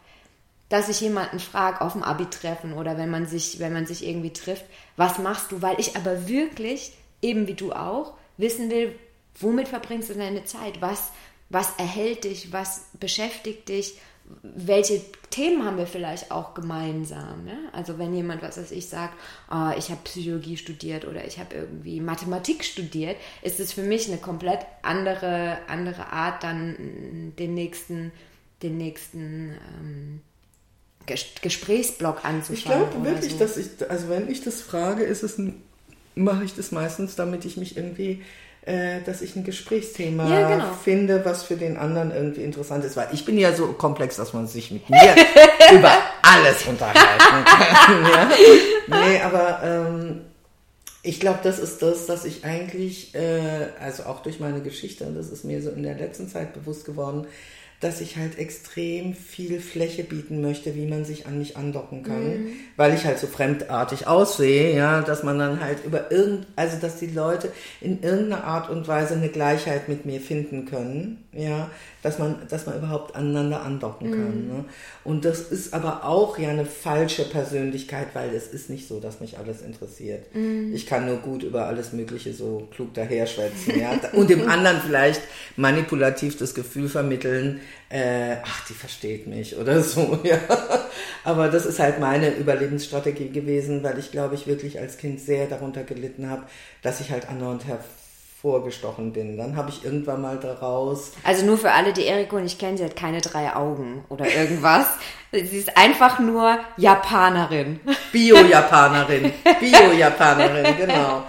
dass ich jemanden frage auf dem Abi-Treffen oder wenn man sich, wenn man sich irgendwie trifft, was machst du? Weil ich aber wirklich, eben wie du auch, wissen will, womit verbringst du deine Zeit? Was, was erhält dich? Was beschäftigt dich? welche Themen haben wir vielleicht auch gemeinsam? Ja? Also wenn jemand, was weiß ich, sagt, oh, ich habe Psychologie studiert oder ich habe irgendwie Mathematik studiert, ist es für mich eine komplett andere, andere Art, dann den nächsten, den nächsten ähm, Gesprächsblock anzuschauen. Ich glaube wirklich, so. dass ich, also wenn ich das frage, ist es, mache ich das meistens, damit ich mich irgendwie äh, dass ich ein Gesprächsthema ja, genau. finde, was für den anderen irgendwie interessant ist. Weil ich bin ja so komplex, dass man sich mit mir [laughs] über alles unterhalten kann. ja? Nee, aber ähm, ich glaube, das ist das, dass ich eigentlich, äh, also auch durch meine Geschichte, und das ist mir so in der letzten Zeit bewusst geworden, dass ich halt extrem viel Fläche bieten möchte, wie man sich an mich andocken kann, mhm. weil ich halt so fremdartig aussehe, ja, dass man dann halt über irgend, also dass die Leute in irgendeiner Art und Weise eine Gleichheit mit mir finden können, ja, dass man, dass man überhaupt aneinander andocken kann. Mhm. Ne? Und das ist aber auch ja eine falsche Persönlichkeit, weil es ist nicht so, dass mich alles interessiert. Mhm. Ich kann nur gut über alles Mögliche so klug daherschwätzen, ja. Und dem anderen vielleicht manipulativ das Gefühl vermitteln, äh, ach, die versteht mich oder [laughs] so, ja. Aber das ist halt meine Überlebensstrategie gewesen, weil ich glaube ich wirklich als Kind sehr darunter gelitten habe, dass ich halt andauernd vorgestochen bin. Dann habe ich irgendwann mal daraus. Also nur für alle, die Eriko nicht kennen, sie hat keine drei Augen oder irgendwas. [laughs] sie ist einfach nur Japanerin. Bio-Japanerin. Bio-Japanerin, genau.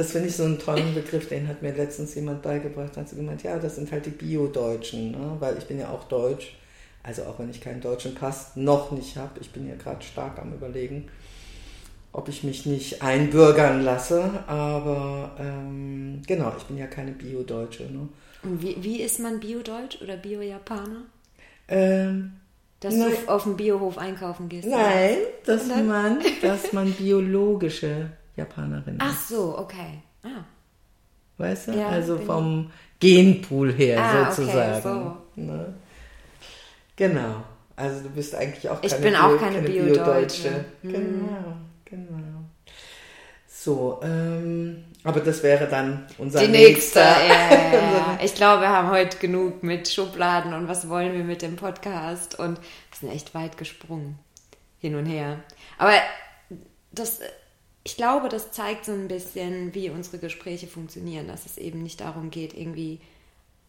Das finde ich so einen tollen Begriff, den hat mir letztens jemand beigebracht. Hat sie gemeint, ja, das sind halt die Bio-Deutschen, ne? weil ich bin ja auch Deutsch. Also auch wenn ich keinen deutschen Pass noch nicht habe, ich bin ja gerade stark am Überlegen ob ich mich nicht einbürgern lasse. Aber ähm, genau, ich bin ja keine Bio-Deutsche. Ne? Und wie, wie ist man Bio-Deutsch oder Bio-Japaner? Ähm, dass nein. du auf dem Biohof einkaufen gehst? Nein, dass man, dass man biologische Japanerin ist. Ach so, okay. Ah. Weißt du? Ja, also vom Genpool her ah, sozusagen. Okay, so. ne? Genau. Also du bist eigentlich auch keine Ich bin auch keine, keine Bio-Deutsche. Bio mhm. Genau. Genau. So, ähm, aber das wäre dann unser Die nächste. nächste. Ja, ja, [laughs] ja. Ich glaube, wir haben heute genug mit Schubladen und was wollen wir mit dem Podcast und wir sind echt weit gesprungen. Hin und her. Aber das, ich glaube, das zeigt so ein bisschen, wie unsere Gespräche funktionieren, dass es eben nicht darum geht, irgendwie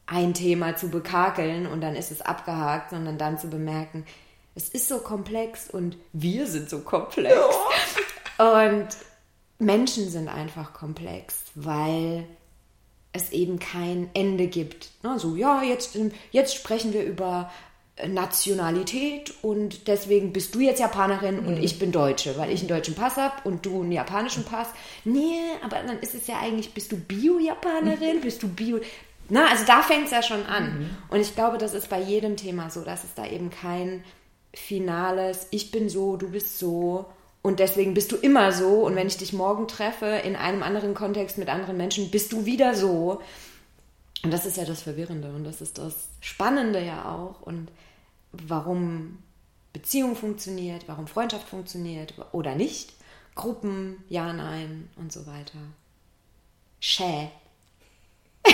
ein Thema zu bekakeln und dann ist es abgehakt, sondern dann zu bemerken, es ist so komplex und wir sind so komplex. Ja. Und Menschen sind einfach komplex, weil es eben kein Ende gibt. So, ja, jetzt, jetzt sprechen wir über Nationalität und deswegen bist du jetzt Japanerin mhm. und ich bin Deutsche, weil ich einen deutschen Pass habe und du einen japanischen Pass. Nee, aber dann ist es ja eigentlich, bist du Bio-Japanerin? Mhm. Bist du Bio... Na, also da fängt es ja schon an. Mhm. Und ich glaube, das ist bei jedem Thema so, dass es da eben kein finales, ich bin so, du bist so und deswegen bist du immer so und wenn ich dich morgen treffe in einem anderen Kontext mit anderen Menschen, bist du wieder so. Und das ist ja das Verwirrende und das ist das Spannende ja auch und warum Beziehung funktioniert, warum Freundschaft funktioniert oder nicht, Gruppen, ja, nein und so weiter. Schä. [laughs]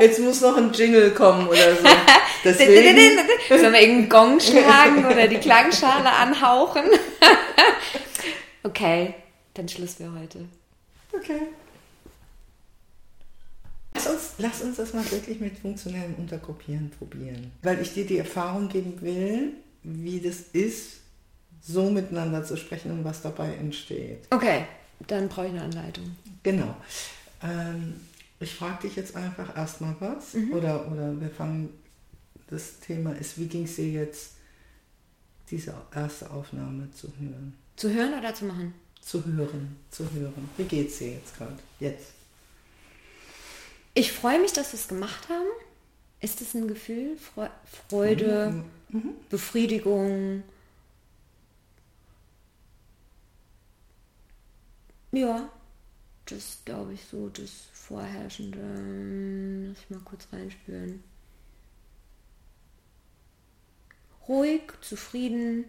Jetzt muss noch ein Jingle kommen oder so. [laughs] Deswegen. Sollen wir irgendeinen Gong schlagen oder die Klangschale anhauchen? [laughs] okay, dann Schluss für heute. Okay. Lass uns, lass uns das mal wirklich mit funktionellem Untergruppieren probieren. Weil ich dir die Erfahrung geben will, wie das ist, so miteinander zu sprechen und was dabei entsteht. Okay, dann brauche ich eine Anleitung. Genau. Ähm, ich frage dich jetzt einfach erstmal was. Mhm. Oder, oder wir fangen, das Thema ist, wie ging es dir jetzt, diese erste Aufnahme zu hören? Zu hören oder zu machen? Zu hören, zu hören. Wie geht es dir jetzt gerade? Jetzt. Ich freue mich, dass wir es gemacht haben. Ist es ein Gefühl? Freude, mhm. mhm. Befriedigung? Ja, das glaube ich so, das Vorherrschende. Lass ich mal kurz reinspüren. Ruhig, zufrieden.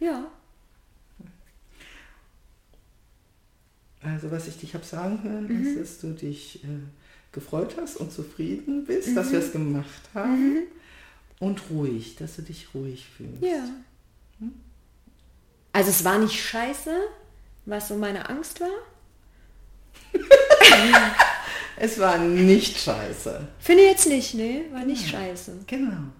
Ja. Also was ich dich habe sagen hören, mhm. ist, dass du dich äh, gefreut hast und zufrieden bist, mhm. dass wir es gemacht haben. Mhm. Und ruhig, dass du dich ruhig fühlst. Ja. Hm? Also es war nicht scheiße, was so meine Angst war. [laughs] es war nicht scheiße. Finde jetzt nicht, ne? War nicht ja, scheiße. Genau.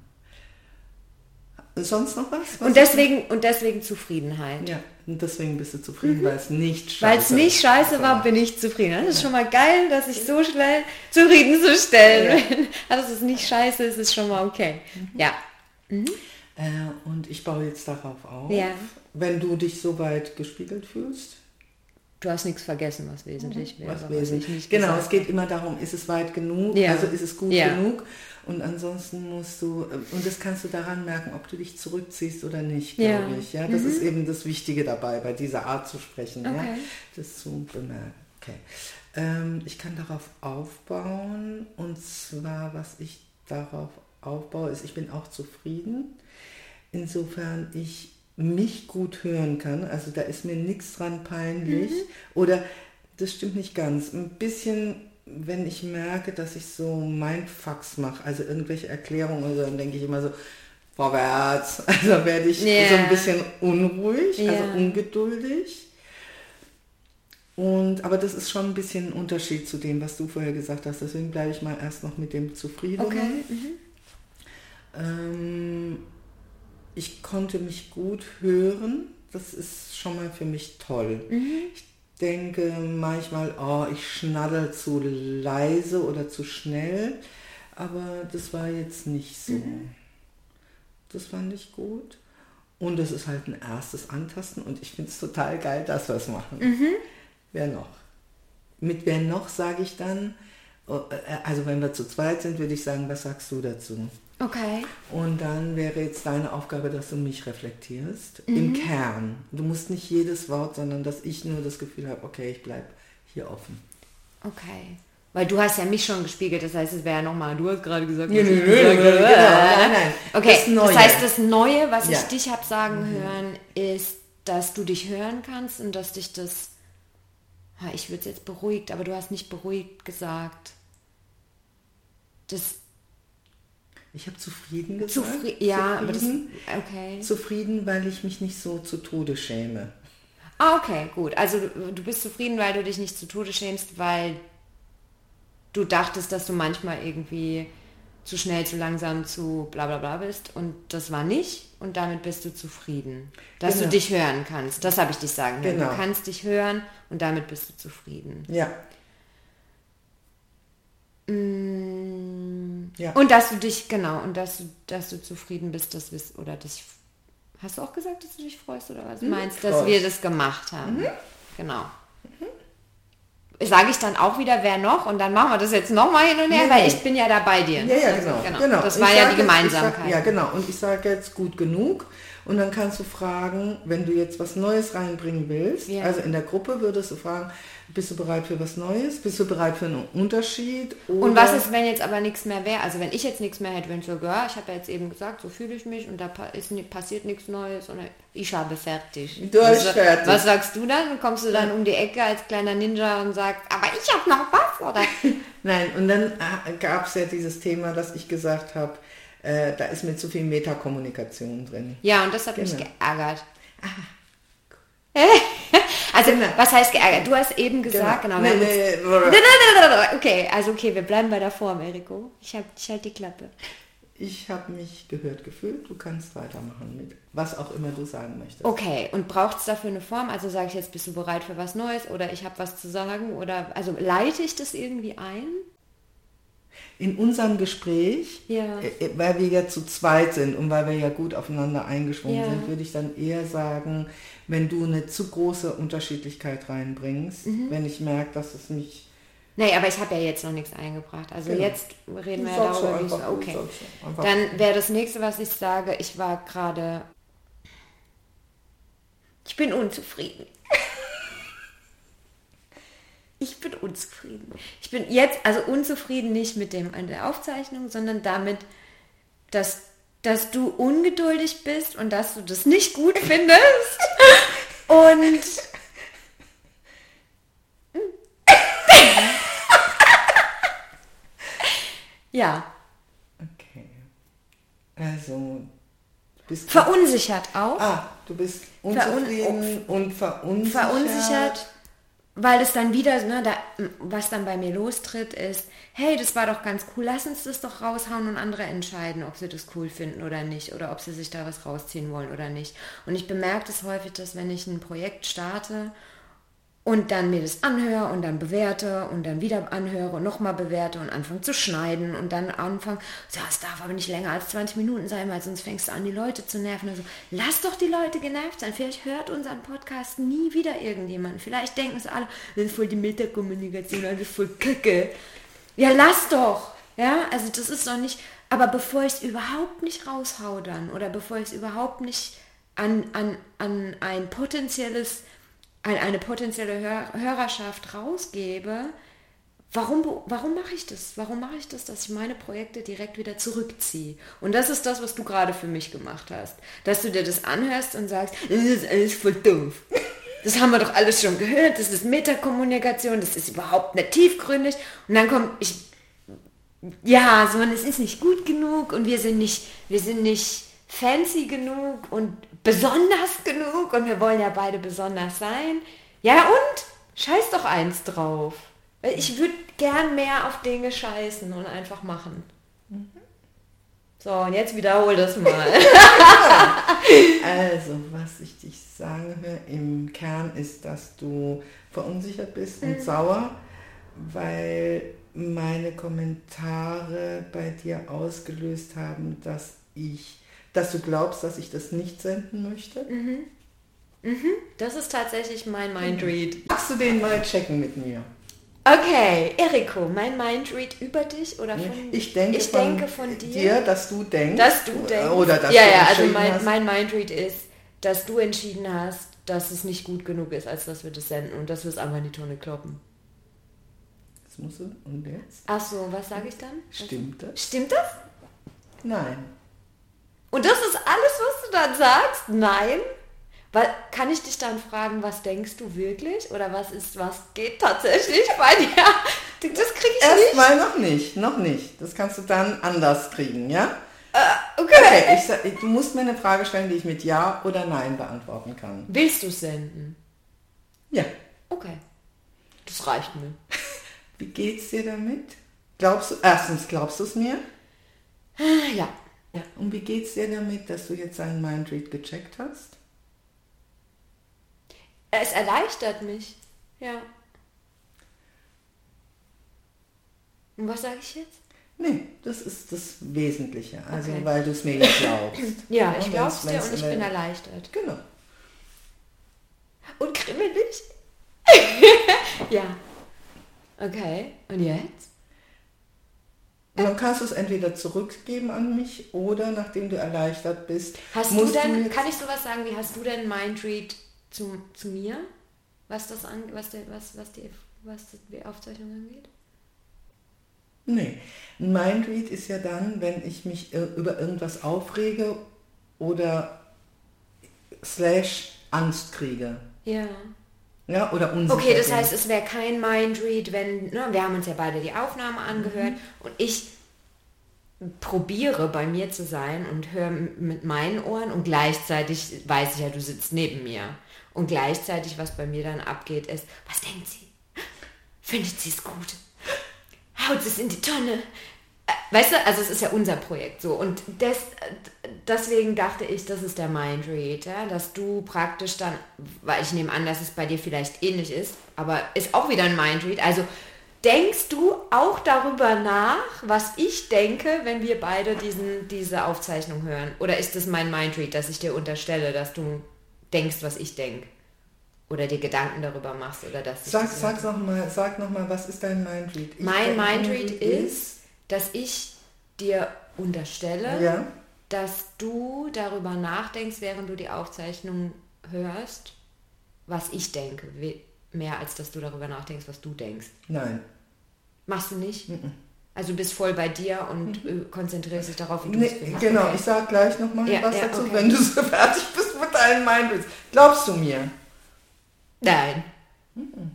Sonst noch was? was und, deswegen, und deswegen Zufriedenheit. Ja, und deswegen bist du zufrieden, mhm. weil es nicht scheiße Weil es nicht scheiße war, bin ich zufrieden. Das ist schon mal geil, dass ich so schnell zufriedenzustellen ja. bin. [laughs] Also es ist nicht scheiße, es ist schon mal okay. Mhm. Ja. Mhm. Äh, und ich baue jetzt darauf auf. Ja. Wenn du dich so weit gespiegelt fühlst. Du hast nichts vergessen, was wesentlich wäre. Was wesentlich. Genau, es geht immer darum, ist es weit genug, ja. also ist es gut ja. genug. Und ansonsten musst du, äh, und das kannst du daran merken, ob du dich zurückziehst oder nicht, glaube ja. ich. Ja, das mhm. ist eben das Wichtige dabei, bei dieser Art zu sprechen, okay. ja, das zu bemerken. Okay. Ähm, ich kann darauf aufbauen und zwar, was ich darauf aufbaue, ist, ich bin auch zufrieden. Insofern ich mich gut hören kann. Also da ist mir nichts dran peinlich. Mhm. Oder das stimmt nicht ganz. Ein bisschen, wenn ich merke, dass ich so Mindfucks mache, also irgendwelche Erklärungen, also dann denke ich immer so, vorwärts. [laughs] Also werde ich yeah. so ein bisschen unruhig, yeah. also ungeduldig. Und, aber das ist schon ein bisschen ein Unterschied zu dem, was du vorher gesagt hast. Deswegen bleibe ich mal erst noch mit dem zufrieden. Okay. Mhm. Ähm, ich konnte mich gut hören. Das ist schon mal für mich toll. Mhm. Ich denke manchmal, oh, ich schnaddel zu leise oder zu schnell, aber das war jetzt nicht so. Mhm. Das fand ich gut. Und es ist halt ein erstes Antasten und ich finde es total geil, dass wir es machen. Mhm. Wer noch? Mit wer noch sage ich dann, oh, äh, also wenn wir zu zweit sind, würde ich sagen, was sagst du dazu? Okay. Und dann wäre jetzt deine Aufgabe, dass du mich reflektierst mhm. im Kern. Du musst nicht jedes Wort, sondern dass ich nur das Gefühl habe, okay, ich bleibe hier offen. Okay. Weil du hast ja mich schon gespiegelt, das heißt, es wäre ja nochmal, du hast gerade gesagt, nö, nö, nö, genau, nein, nein. Okay, das, das, heißt, das Neue, was ja. ich dich habe sagen mhm. hören, ist, dass du dich hören kannst und dass dich das, ich würde es jetzt beruhigt, aber du hast nicht beruhigt gesagt. Das ich habe zufrieden gesagt. Zufri ja, aber das, okay. Zufrieden, weil ich mich nicht so zu Tode schäme. Ah, okay, gut. Also du bist zufrieden, weil du dich nicht zu Tode schämst, weil du dachtest, dass du manchmal irgendwie zu schnell, zu langsam, zu bla bla bla bist und das war nicht und damit bist du zufrieden, dass genau. du dich hören kannst. Das habe ich dich sagen hören. Genau. Du kannst dich hören und damit bist du zufrieden. Ja. Mm, ja. Und dass du dich, genau, und dass du, dass du zufrieden bist, dass wir oder das hast du auch gesagt, dass du dich freust oder was? Mhm, meinst, dass wir das gemacht haben. Mhm. Genau. Mhm. Sage ich dann auch wieder, wer noch? Und dann machen wir das jetzt nochmal hin und her, nee, weil ich bin ja da bei dir. Ja, ja, also, genau. genau. Das war ja die Gemeinsamkeit. Sag, ja, genau. Und ich sage jetzt gut genug. Und dann kannst du fragen, wenn du jetzt was Neues reinbringen willst, ja. also in der Gruppe würdest du fragen, bist du bereit für was Neues? Bist du bereit für einen Unterschied? Oder und was ist, wenn jetzt aber nichts mehr wäre? Also wenn ich jetzt nichts mehr hätte, wenn ich so, ja, ich habe ja jetzt eben gesagt, so fühle ich mich und da ist, passiert nichts Neues und ich habe fertig. Du hast also, fertig. Was sagst du dann? Kommst du dann um die Ecke als kleiner Ninja und sagst, aber ich habe noch was? Oder? [laughs] Nein, und dann äh, gab es ja dieses Thema, dass ich gesagt habe, äh, da ist mir zu viel Metakommunikation drin. Ja, und das hat genau. mich geärgert. Ah. [laughs] Also, genau. was heißt geärgert? Du hast eben gesagt, genau. genau nee, nee, okay, also okay, wir bleiben bei der Form, Eriko. Ich, hab, ich halte die Klappe. Ich habe mich gehört gefühlt, du kannst weitermachen mit was auch immer du sagen möchtest. Okay, und braucht es dafür eine Form? Also sage ich jetzt, bist du bereit für was Neues oder ich habe was zu sagen? Oder also leite ich das irgendwie ein? In unserem Gespräch, ja. Äh, äh, weil wir ja zu zweit sind und weil wir ja gut aufeinander eingeschwungen ja. sind, würde ich dann eher sagen, wenn du eine zu große Unterschiedlichkeit reinbringst, mhm. wenn ich merke, dass es mich Nee, aber ich habe ja jetzt noch nichts eingebracht. Also genau. jetzt reden wir ja darüber, wie es okay. Dann wäre das nächste, was ich sage, ich war gerade. Ich bin unzufrieden. Ich bin unzufrieden. Ich bin jetzt, also unzufrieden nicht mit dem an der Aufzeichnung, sondern damit, dass, dass du ungeduldig bist und dass du das nicht gut findest. und Ja. Okay. Also, bist Verunsichert auch. Ah, du bist unzufrieden Verun und verunsichert. Verunsichert, weil es dann wieder, ne, da, was dann bei mir lostritt, ist, hey, das war doch ganz cool, lass uns das doch raushauen und andere entscheiden, ob sie das cool finden oder nicht oder ob sie sich da was rausziehen wollen oder nicht. Und ich bemerke das häufig, dass wenn ich ein Projekt starte und dann mir das anhöre und dann bewerte und dann wieder anhöre und nochmal bewerte und anfange zu schneiden und dann anfange, es darf aber nicht länger als 20 Minuten sein, weil sonst fängst du an, die Leute zu nerven. Also lass doch die Leute genervt sein. Vielleicht hört unseren Podcast nie wieder irgendjemand. Vielleicht denken es alle, das ist voll die Metakommunikation, das ist voll Kacke. Ja, lass doch. Ja, also das ist doch nicht, aber bevor ich es überhaupt nicht raushau dann oder bevor ich es überhaupt nicht an, an, an ein potenzielles an eine potenzielle Hör Hörerschaft rausgebe, warum, warum mache ich das? Warum mache ich das, dass ich meine Projekte direkt wieder zurückziehe? Und das ist das, was du gerade für mich gemacht hast. Dass du dir das anhörst und sagst, das ist alles voll doof. Das haben wir doch alles schon gehört, das ist Metakommunikation, das ist überhaupt nicht tiefgründig. Und dann kommt, ich, ja, so, und es ist nicht gut genug und wir sind nicht, wir sind nicht fancy genug und besonders genug und wir wollen ja beide besonders sein. Ja und? Scheiß doch eins drauf. Ich würde gern mehr auf Dinge scheißen und einfach machen. Mhm. So, und jetzt wiederhol das mal. [laughs] [laughs] also, was ich dich höre im Kern ist, dass du verunsichert bist und mhm. sauer, weil meine Kommentare bei dir ausgelöst haben, dass ich dass du glaubst, dass ich das nicht senden möchte? Mhm. Mhm. Das ist tatsächlich mein Mindread. Magst du den mal checken mit mir? Okay, Eriko, mein Mindread über dich oder von Ich denke, ich von, denke von dir, dir, dass du denkst. Dass du denkst. Oder dass ja, du ja, also mein, hast. mein Mindread ist, dass du entschieden hast, dass es nicht gut genug ist, als dass wir das senden und dass wir es einfach in die Tonne kloppen. Das musst du, und jetzt? Ach so, was sage ich dann? Stimmt das? Stimmt das? Nein. Und das ist alles, was du dann sagst? Nein. Weil, kann ich dich dann fragen, was denkst du wirklich? Oder was ist, was geht tatsächlich [laughs] bei dir? Das kriege ich Erst nicht. Erstmal noch nicht, noch nicht. Das kannst du dann anders kriegen, ja? Uh, okay. okay ich, du musst mir eine Frage stellen, die ich mit Ja oder Nein beantworten kann. Willst du senden? Ja. Okay. Das reicht mir. [laughs] Wie geht's dir damit? Glaubst du, erstens, glaubst du es mir? Ja. Ja. Und wie geht es dir damit, dass du jetzt einen Mindread gecheckt hast? Es erleichtert mich, ja. Und was sage ich jetzt? Nee, das ist das Wesentliche. Also, okay. weil du es mir jetzt glaubst. [clears throat] ja, ich glaube es dir und ich bin erleichtert. Genau. Und kribbelig? [laughs] ja. Okay, und jetzt? Und dann kannst du es entweder zurückgeben an mich oder nachdem du erleichtert bist. Hast du denn, du kann ich sowas sagen, wie hast du denn Mindread zu, zu mir, was das an, was, der, was, was, die, was die Aufzeichnung angeht? Nee. Ein Mindread ist ja dann, wenn ich mich über irgendwas aufrege oder slash Angst kriege. Ja. Ja, oder unsicher Okay, das heißt, es wäre kein Mindread, wenn, ne, wir haben uns ja beide die Aufnahme angehört mhm. und ich probiere bei mir zu sein und höre mit meinen Ohren und gleichzeitig weiß ich ja, du sitzt neben mir. Und gleichzeitig, was bei mir dann abgeht, ist, was denkt sie? Findet sie es gut? Haut es in die Tonne? Weißt du, also es ist ja unser Projekt so. Und des, deswegen dachte ich, das ist der Mindread, ja? dass du praktisch dann, weil ich nehme an, dass es bei dir vielleicht ähnlich ist, aber ist auch wieder ein Mindread. Also denkst du auch darüber nach, was ich denke, wenn wir beide diesen, diese Aufzeichnung hören? Oder ist es mein Mindread, dass ich dir unterstelle, dass du denkst, was ich denke? Oder dir Gedanken darüber machst oder dass sag, sag noch mal, sag noch mal, was ist dein Mindread? Ich mein Mindread ist dass ich dir unterstelle, ja. dass du darüber nachdenkst, während du die Aufzeichnung hörst, was ich denke, mehr als dass du darüber nachdenkst, was du denkst. Nein. Machst du nicht? Mhm. Also du bist voll bei dir und mhm. konzentrierst dich darauf, wie du nee, es Genau, okay. ich sag gleich nochmal ja, was ja, dazu, okay. wenn du so [laughs] fertig bist mit deinen Mindreads. Glaubst du mir? Nein. Mhm.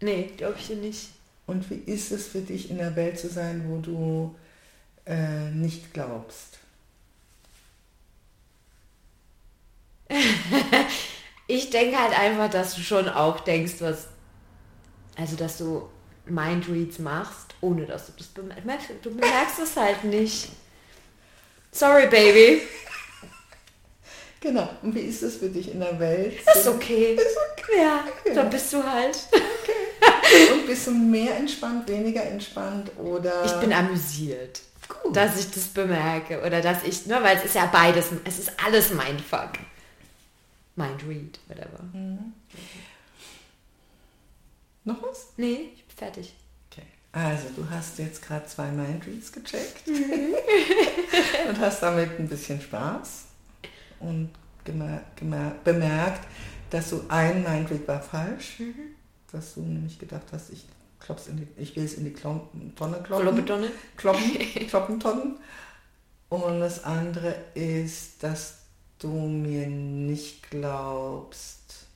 Nee, glaube ich dir nicht. Und wie ist es für dich in der Welt zu sein, wo du äh, nicht glaubst? [laughs] ich denke halt einfach, dass du schon auch denkst, was. Also, dass du Mindreads machst, ohne dass du das bemerkst. Du bemerkst es halt nicht. Sorry, Baby. [laughs] Genau. Und wie ist es für dich in der Welt? Ist okay. [laughs] Ist okay. Ja, genau. dann bist du halt. Und bist du mehr entspannt, weniger entspannt oder? Ich bin amüsiert. Gut. Dass ich das bemerke oder dass ich, ne, weil es ist ja beides, es ist alles Mindfuck. Mind read, whatever. Mhm. Noch was? Nee, ich bin fertig. Okay. Also, du hast jetzt gerade zwei Mindreads gecheckt mhm. [laughs] und hast damit ein bisschen Spaß und bemerkt, dass du ein Mindread war falsch. Mhm dass du nämlich gedacht hast, ich, in die, ich will es in die Tonne kloppen. Kloppen, [laughs] Kloppentonnen. Und das andere ist, dass du mir nicht glaubst,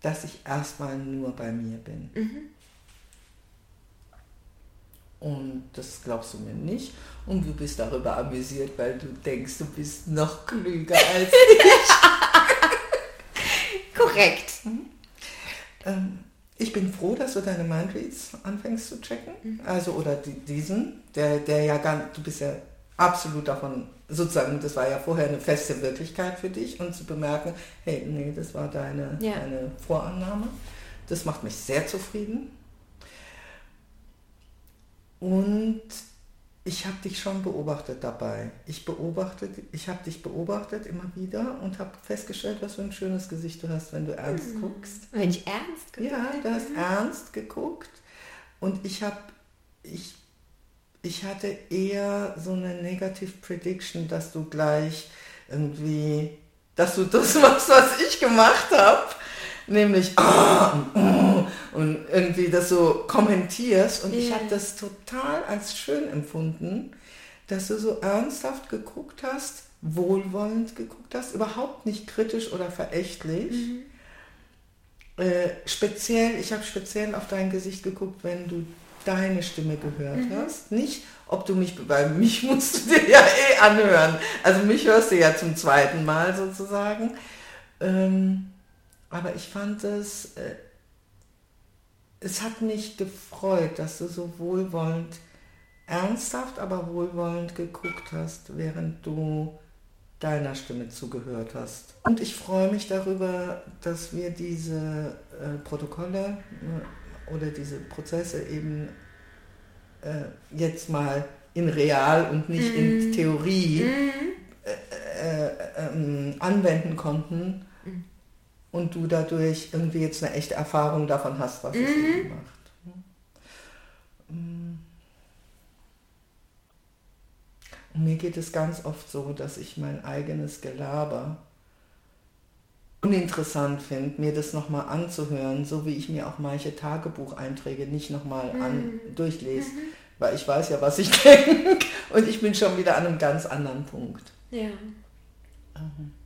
dass ich erstmal nur bei mir bin. Mhm. Und das glaubst du mir nicht. Und du bist darüber amüsiert, weil du denkst, du bist noch klüger als [laughs] ich. Korrekt. Mhm. Ähm, ich bin froh, dass du deine Mindreads anfängst zu checken. Mhm. Also, oder die, diesen, der, der ja gar du bist ja absolut davon, sozusagen, das war ja vorher eine feste Wirklichkeit für dich und zu bemerken, hey, nee, das war deine, ja. deine Vorannahme. Das macht mich sehr zufrieden. Und ich habe dich schon beobachtet dabei. Ich beobachtet, ich habe dich beobachtet immer wieder und habe festgestellt, was für ein schönes Gesicht du hast, wenn du ernst mhm. guckst. Wenn ich ernst gucke? Ja, du hast mhm. ernst geguckt und ich habe, ich, ich hatte eher so eine Negative Prediction, dass du gleich irgendwie, dass du das machst, was ich gemacht habe nämlich oh, [clears throat] und irgendwie das so kommentierst. Und yeah. ich habe das total als schön empfunden, dass du so ernsthaft geguckt hast, wohlwollend geguckt hast, überhaupt nicht kritisch oder verächtlich. Mhm. Äh, speziell, ich habe speziell auf dein Gesicht geguckt, wenn du deine Stimme gehört mhm. hast. Nicht, ob du mich, weil mich musst du dir ja eh anhören. Also mich hörst du ja zum zweiten Mal sozusagen. Ähm, aber ich fand es, äh, es hat mich gefreut, dass du so wohlwollend, ernsthaft, aber wohlwollend geguckt hast, während du deiner Stimme zugehört hast. Und ich freue mich darüber, dass wir diese äh, Protokolle äh, oder diese Prozesse eben äh, jetzt mal in real und nicht mm. in mhm. Theorie mm. anwenden konnten und du dadurch irgendwie jetzt eine echte Erfahrung davon hast, was mhm. es eben macht. Mm. Und mir geht es ganz oft so, dass ich mein eigenes Gelaber uninteressant finde, mir das nochmal anzuhören, so wie ich mir auch manche Tagebucheinträge nicht nochmal mhm. durchlese, mhm. weil ich weiß ja, was ich [laughs] denke und ich bin schon wieder an einem ganz anderen Punkt. Ja. Mhm.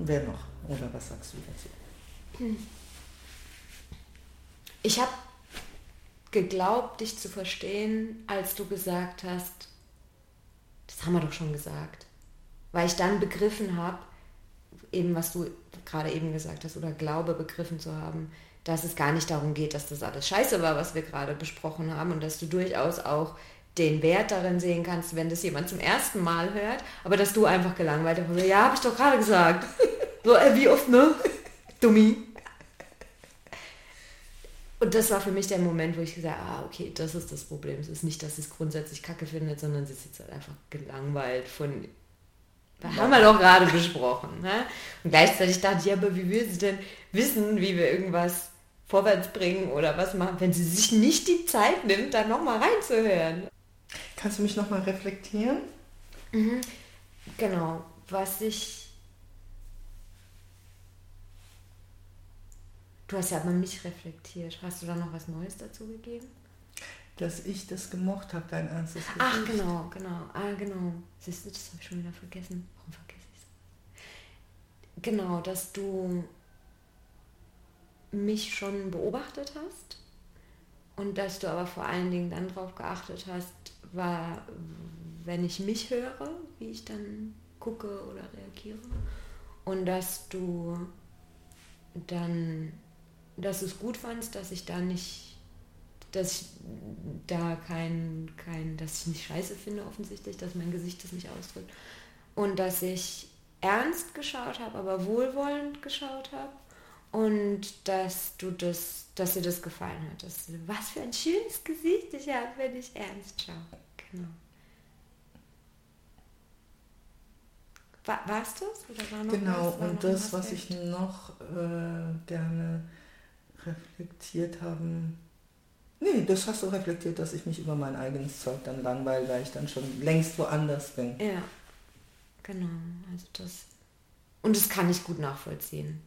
Wer noch? Oder was sagst du dazu? Ich habe geglaubt, dich zu verstehen, als du gesagt hast, das haben wir doch schon gesagt. Weil ich dann begriffen habe, eben was du gerade eben gesagt hast, oder glaube begriffen zu haben, dass es gar nicht darum geht, dass das alles scheiße war, was wir gerade besprochen haben und dass du durchaus auch den Wert darin sehen kannst, wenn das jemand zum ersten Mal hört, aber dass du einfach gelangweilt bist. Ja, habe ich doch gerade gesagt. So, äh, wie oft, ne? Dummi. Und das war für mich der Moment, wo ich gesagt habe, ah, okay, das ist das Problem. Es ist nicht, dass sie es grundsätzlich kacke findet, sondern sie ist jetzt halt einfach gelangweilt von. Da haben wir doch gerade besprochen. Ne? Und gleichzeitig dachte ich, aber wie will sie denn wissen, wie wir irgendwas vorwärts bringen oder was machen, wenn sie sich nicht die Zeit nimmt, da nochmal reinzuhören? Kannst du mich nochmal reflektieren? Mhm. Genau. Was ich Du hast ja aber mich reflektiert. Hast du da noch was Neues dazu gegeben? Dass ich das gemocht habe, dein ernstes Gesicht. Ach, genau, genau. Ah, genau. Siehst du, das habe ich schon wieder vergessen. Warum vergesse ich es? Genau, dass du mich schon beobachtet hast und dass du aber vor allen Dingen dann darauf geachtet hast, war, wenn ich mich höre, wie ich dann gucke oder reagiere und dass du dann dass du es gut fandst, dass ich da nicht, dass ich da kein, kein, dass ich nicht scheiße finde offensichtlich, dass mein Gesicht das nicht ausdrückt. Und dass ich ernst geschaut habe, aber wohlwollend geschaut habe. Und dass du das, dass dir das gefallen hat. Dass, was für ein schönes Gesicht ich habe, wenn ich ernst schaue. Genau. War, war's das? Oder war noch genau, was? War und das, was ich noch äh, gerne reflektiert haben. Nee, das hast du reflektiert, dass ich mich über mein eigenes Zeug dann langweile, weil ich dann schon längst woanders bin. Ja, genau. Also das. Und das kann ich gut nachvollziehen.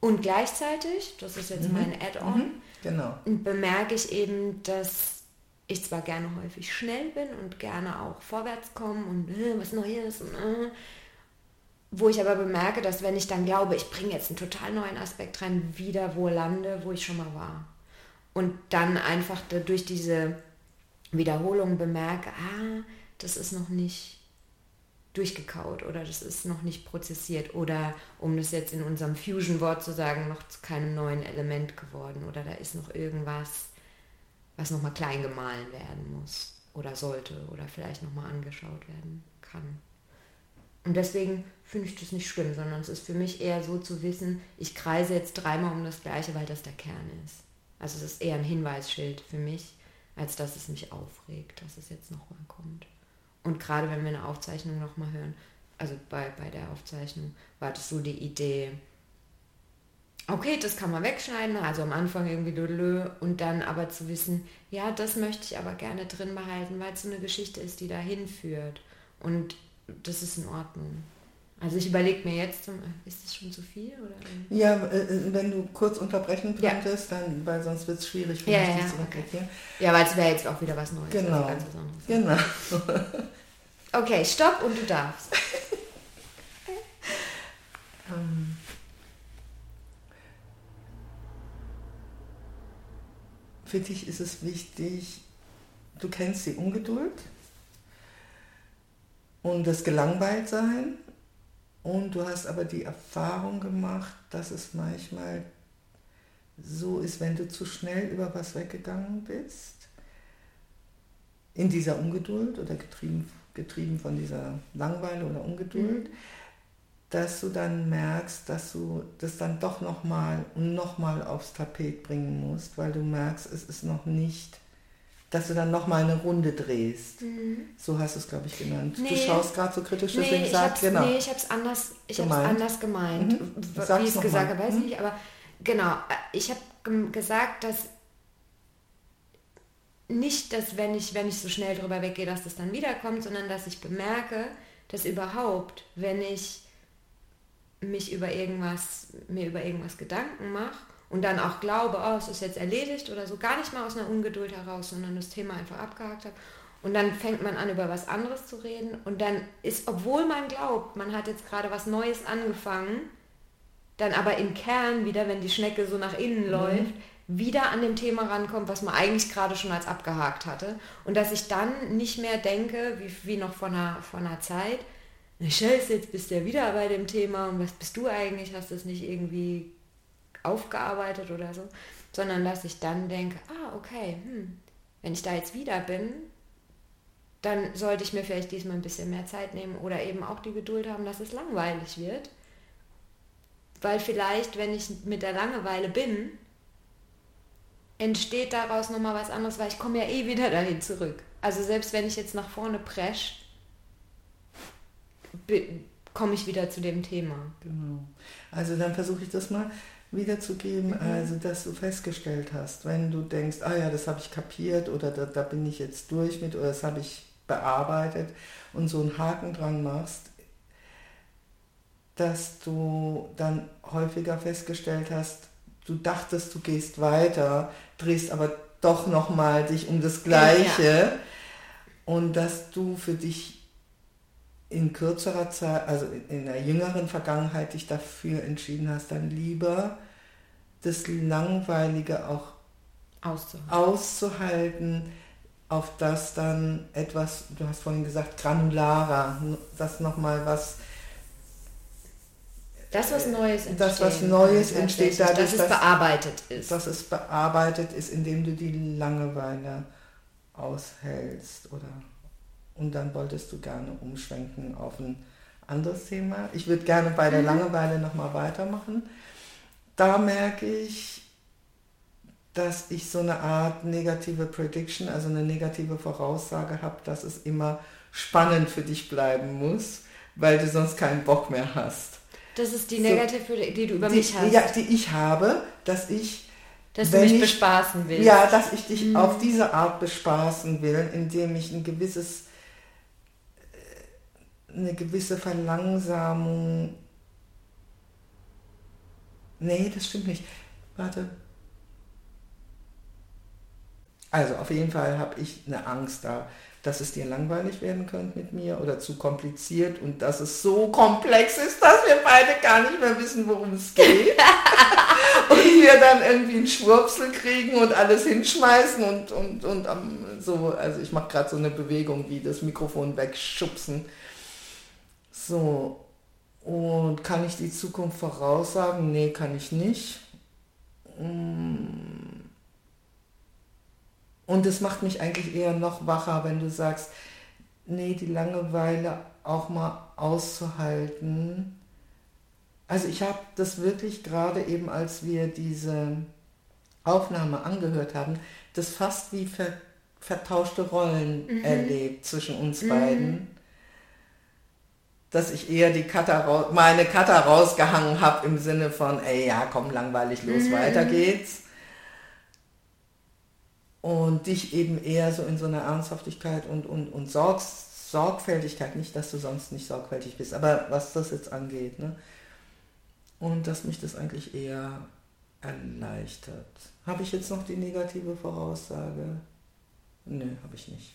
Und gleichzeitig, das ist jetzt mhm. mein Add-on, mhm. genau. bemerke ich eben, dass ich zwar gerne häufig schnell bin und gerne auch vorwärts komme und äh, was Neues und äh, wo ich aber bemerke, dass wenn ich dann glaube, ich bringe jetzt einen total neuen Aspekt rein, wieder wo lande, wo ich schon mal war. Und dann einfach durch diese Wiederholung bemerke, ah, das ist noch nicht durchgekaut oder das ist noch nicht prozessiert oder um das jetzt in unserem Fusion-Wort zu sagen, noch zu keinem neuen Element geworden oder da ist noch irgendwas, was nochmal klein gemahlen werden muss oder sollte oder vielleicht nochmal angeschaut werden kann. Und deswegen finde ich das nicht schlimm, sondern es ist für mich eher so zu wissen, ich kreise jetzt dreimal um das Gleiche, weil das der Kern ist. Also es ist eher ein Hinweisschild für mich, als dass es mich aufregt, dass es jetzt nochmal kommt. Und gerade wenn wir eine Aufzeichnung nochmal hören, also bei, bei der Aufzeichnung, war das so die Idee, okay, das kann man wegschneiden, also am Anfang irgendwie lö und dann aber zu wissen, ja, das möchte ich aber gerne drin behalten, weil es so eine Geschichte ist, die dahin führt. Und das ist in Ordnung. Also ich überlege mir jetzt, ist das schon zu viel? Oder? Ja, äh, äh, wenn du kurz unterbrechen könntest, ja. dann, weil sonst wird es schwierig für ja, mich, ja, zu okay. Ja, weil es wäre jetzt auch wieder was Neues. Genau. Also genau. okay, stopp und du darfst. [laughs] ähm. Für dich ist es wichtig, du kennst die Ungeduld und das Gelangweiltsein. Und du hast aber die Erfahrung gemacht, dass es manchmal so ist, wenn du zu schnell über was weggegangen bist, in dieser Ungeduld oder getrieben, getrieben von dieser Langweile oder Ungeduld, mhm. dass du dann merkst, dass du das dann doch nochmal und nochmal aufs Tapet bringen musst, weil du merkst, es ist noch nicht dass du dann nochmal eine Runde drehst. Mhm. So hast du es, glaube ich, genannt. Nee, du schaust gerade so kritisch, deswegen nee, sag genau. Nee, ich habe es anders, ich anders gemeint. Mhm. Wie ich es gesagt habe, weiß ich mhm. nicht, aber genau, ich habe gesagt, dass nicht, dass wenn ich, wenn ich so schnell drüber weggehe, dass das dann wiederkommt, sondern dass ich bemerke, dass überhaupt, wenn ich mich über irgendwas, mir über irgendwas Gedanken mache und dann auch glaube, oh, es ist jetzt erledigt oder so, gar nicht mal aus einer Ungeduld heraus, sondern das Thema einfach abgehakt habe. Und dann fängt man an, über was anderes zu reden. Und dann ist, obwohl man glaubt, man hat jetzt gerade was Neues angefangen, dann aber im Kern wieder, wenn die Schnecke so nach innen mhm. läuft, wieder an dem Thema rankommt, was man eigentlich gerade schon als abgehakt hatte. Und dass ich dann nicht mehr denke, wie, wie noch vor einer, vor einer Zeit, Scheiße, jetzt bist du ja wieder bei dem Thema und was bist du eigentlich? Hast du es nicht irgendwie aufgearbeitet oder so, sondern dass ich dann denke, ah, okay, hm, wenn ich da jetzt wieder bin, dann sollte ich mir vielleicht diesmal ein bisschen mehr Zeit nehmen oder eben auch die Geduld haben, dass es langweilig wird. Weil vielleicht, wenn ich mit der Langeweile bin, entsteht daraus nochmal was anderes, weil ich komme ja eh wieder dahin zurück. Also selbst wenn ich jetzt nach vorne presch, komme ich wieder zu dem Thema. Genau. Also dann versuche ich das mal wiederzugeben, mhm. also dass du festgestellt hast, wenn du denkst, ah ja, das habe ich kapiert oder da, da bin ich jetzt durch mit oder das habe ich bearbeitet und so einen Haken dran machst, dass du dann häufiger festgestellt hast, du dachtest, du gehst weiter, drehst aber doch nochmal dich um das Gleiche ja. und dass du für dich in kürzerer Zeit, also in der jüngeren Vergangenheit dich dafür entschieden hast, dann lieber das Langweilige auch auszuhalten, auszuhalten auf das dann etwas, du hast vorhin gesagt, granularer, das nochmal was das, was Neues entsteht. Das, was Neues entsteht, dadurch, dass es dass, bearbeitet ist. Dass es bearbeitet ist, indem du die Langeweile aushältst oder und dann wolltest du gerne umschwenken auf ein anderes Thema. Ich würde gerne bei der mhm. Langeweile nochmal weitermachen. Da merke ich, dass ich so eine Art negative Prediction, also eine negative Voraussage habe, dass es immer spannend für dich bleiben muss, weil du sonst keinen Bock mehr hast. Das ist die negative, so, die du über die, mich hast. Ja, die ich habe, dass ich dass du mich ich, bespaßen willst. Ja, dass ich dich mhm. auf diese Art bespaßen will, indem ich ein gewisses eine gewisse Verlangsamung. Nee, das stimmt nicht. Warte. Also auf jeden Fall habe ich eine Angst da, dass es dir langweilig werden könnte mit mir oder zu kompliziert und dass es so komplex ist, dass wir beide gar nicht mehr wissen, worum es geht. [laughs] und wir dann irgendwie einen Schwurpsel kriegen und alles hinschmeißen und, und, und so, also ich mache gerade so eine Bewegung wie das Mikrofon wegschubsen. So, und kann ich die Zukunft voraussagen? Nee, kann ich nicht. Mm. Und es macht mich eigentlich eher noch wacher, wenn du sagst, nee, die Langeweile auch mal auszuhalten. Also ich habe das wirklich gerade eben, als wir diese Aufnahme angehört haben, das fast wie ver vertauschte Rollen mhm. erlebt zwischen uns mhm. beiden dass ich eher die Cutter meine Cutter rausgehangen habe im Sinne von, ey, ja, komm, langweilig, los, mhm. weiter geht's. Und dich eben eher so in so einer Ernsthaftigkeit und, und, und Sorg Sorgfältigkeit, nicht, dass du sonst nicht sorgfältig bist, aber was das jetzt angeht. Ne? Und dass mich das eigentlich eher erleichtert. Habe ich jetzt noch die negative Voraussage? Nö, habe ich nicht.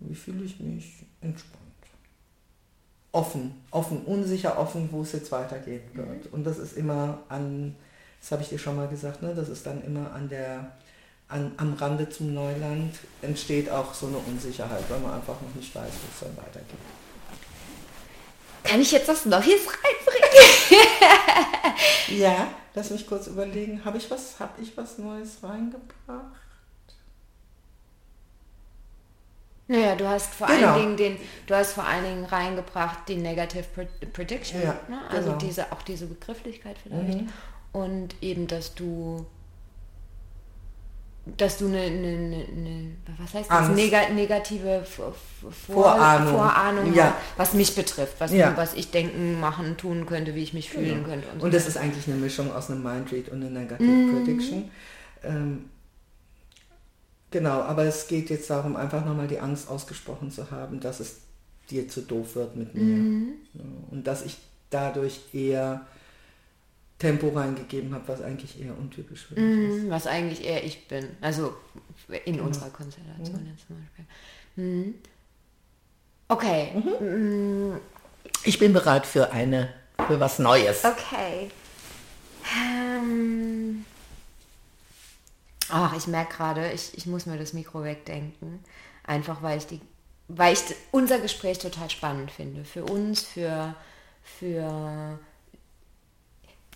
Wie fühle ich mich? Entspannt offen, offen, unsicher offen, wo es jetzt weitergehen wird. Mhm. Und das ist immer an, das habe ich dir schon mal gesagt, ne, das ist dann immer an der, an, am Rande zum Neuland entsteht auch so eine Unsicherheit, weil man einfach noch nicht weiß, wo es dann weitergeht. Kann ich jetzt was Neues reinbringen? [laughs] ja, lass mich kurz überlegen. Habe ich was, habe ich was Neues reingebracht? Naja, du hast vor genau. allen Dingen den, du hast vor allen Dingen reingebracht die Negative Prediction, ja, ne? also genau. diese, auch diese Begrifflichkeit vielleicht. Mhm. Und eben, dass du dass du eine, eine, eine, was heißt das, Neg negative Vor Vorahnung, Vorahnung ja. was mich betrifft, was, ja. was ich denken, machen, tun könnte, wie ich mich fühlen genau. könnte. Und, so und das ist eigentlich eine Mischung aus einem Mindread und einer Negative mm. Prediction. Ähm, genau, aber es geht jetzt darum, einfach nochmal die Angst ausgesprochen zu haben, dass es dir zu doof wird mit mir. Mm. Und dass ich dadurch eher Tempo reingegeben habe, was eigentlich eher untypisch für mich mm, ist. Was eigentlich eher ich bin. Also in genau. unserer Konstellation mhm. jetzt zum Beispiel. Mhm. Okay. Mhm. Ich bin bereit für eine, für was Neues. Okay. Ähm. Ach, ich merke gerade, ich, ich muss mir das Mikro wegdenken. Einfach weil ich die, weil ich unser Gespräch total spannend finde. Für uns, für, für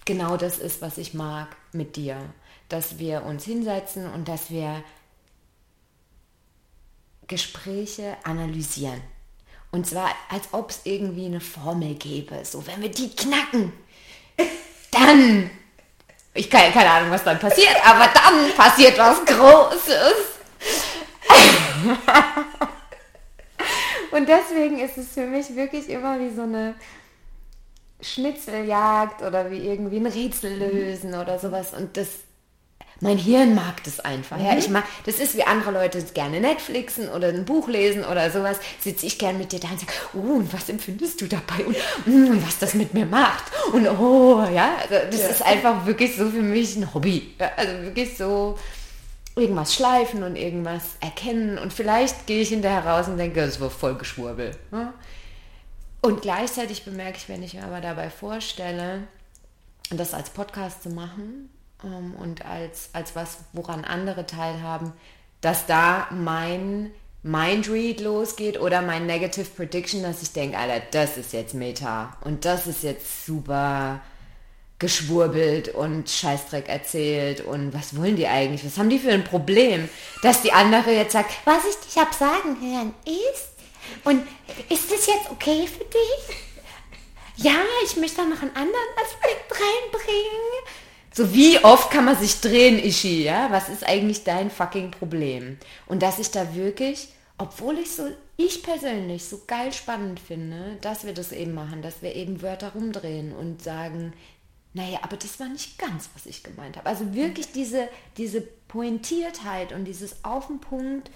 genau das ist, was ich mag mit dir. Dass wir uns hinsetzen und dass wir Gespräche analysieren. Und zwar, als ob es irgendwie eine Formel gäbe. So, wenn wir die knacken, dann. Ich keine, keine Ahnung, was dann passiert, aber dann passiert was Großes. Und deswegen ist es für mich wirklich immer wie so eine Schnitzeljagd oder wie irgendwie ein Rätsel lösen oder sowas. Und das, mein Hirn mag das einfach. Mhm. Ja, ich mag, das ist wie andere Leute gerne Netflixen oder ein Buch lesen oder sowas. Sitze ich gern mit dir da und sage, oh, und was empfindest du dabei und, mm, und was das mit mir macht und oh, ja, also das ja. ist einfach wirklich so für mich ein Hobby. Ja, also wirklich so irgendwas schleifen und irgendwas erkennen und vielleicht gehe ich hinterher raus und denke, das war voll Geschwurbel. Ja? Und gleichzeitig bemerke ich, wenn ich mir aber dabei vorstelle, das als Podcast zu machen ähm, und als, als was, woran andere teilhaben, dass da mein Mindread losgeht oder mein Negative Prediction, dass ich denke, Alter, das ist jetzt Meta und das ist jetzt super geschwurbelt und Scheißdreck erzählt und was wollen die eigentlich? Was haben die für ein Problem? Dass die andere jetzt sagt, was ich dich hab sagen hören ist, und ist das jetzt okay für dich? Ja, ich möchte da noch einen anderen Aspekt reinbringen. So wie oft kann man sich drehen, Ishi, ja? Was ist eigentlich dein fucking Problem? Und dass ich da wirklich, obwohl ich so, ich persönlich so geil spannend finde, dass wir das eben machen, dass wir eben Wörter rumdrehen und sagen, naja, aber das war nicht ganz, was ich gemeint habe. Also wirklich diese, diese Pointiertheit und dieses Auf den Punkt,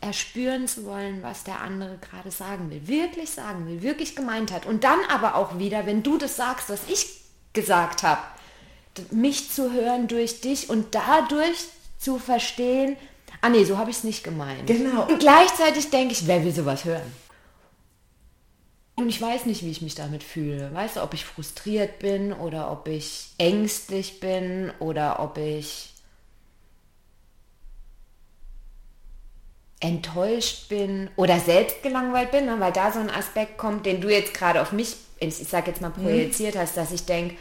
erspüren zu wollen, was der andere gerade sagen will, wirklich sagen will, wirklich gemeint hat. Und dann aber auch wieder, wenn du das sagst, was ich gesagt habe, mich zu hören durch dich und dadurch zu verstehen, ah nee, so habe ich es nicht gemeint. Genau. Und gleichzeitig denke ich, wer will sowas hören? Und ich weiß nicht, wie ich mich damit fühle. Weißt du, ob ich frustriert bin oder ob ich ängstlich bin oder ob ich enttäuscht bin oder selbst gelangweilt bin, ne, weil da so ein Aspekt kommt, den du jetzt gerade auf mich, ich sag jetzt mal, projiziert mhm. hast, dass ich denke,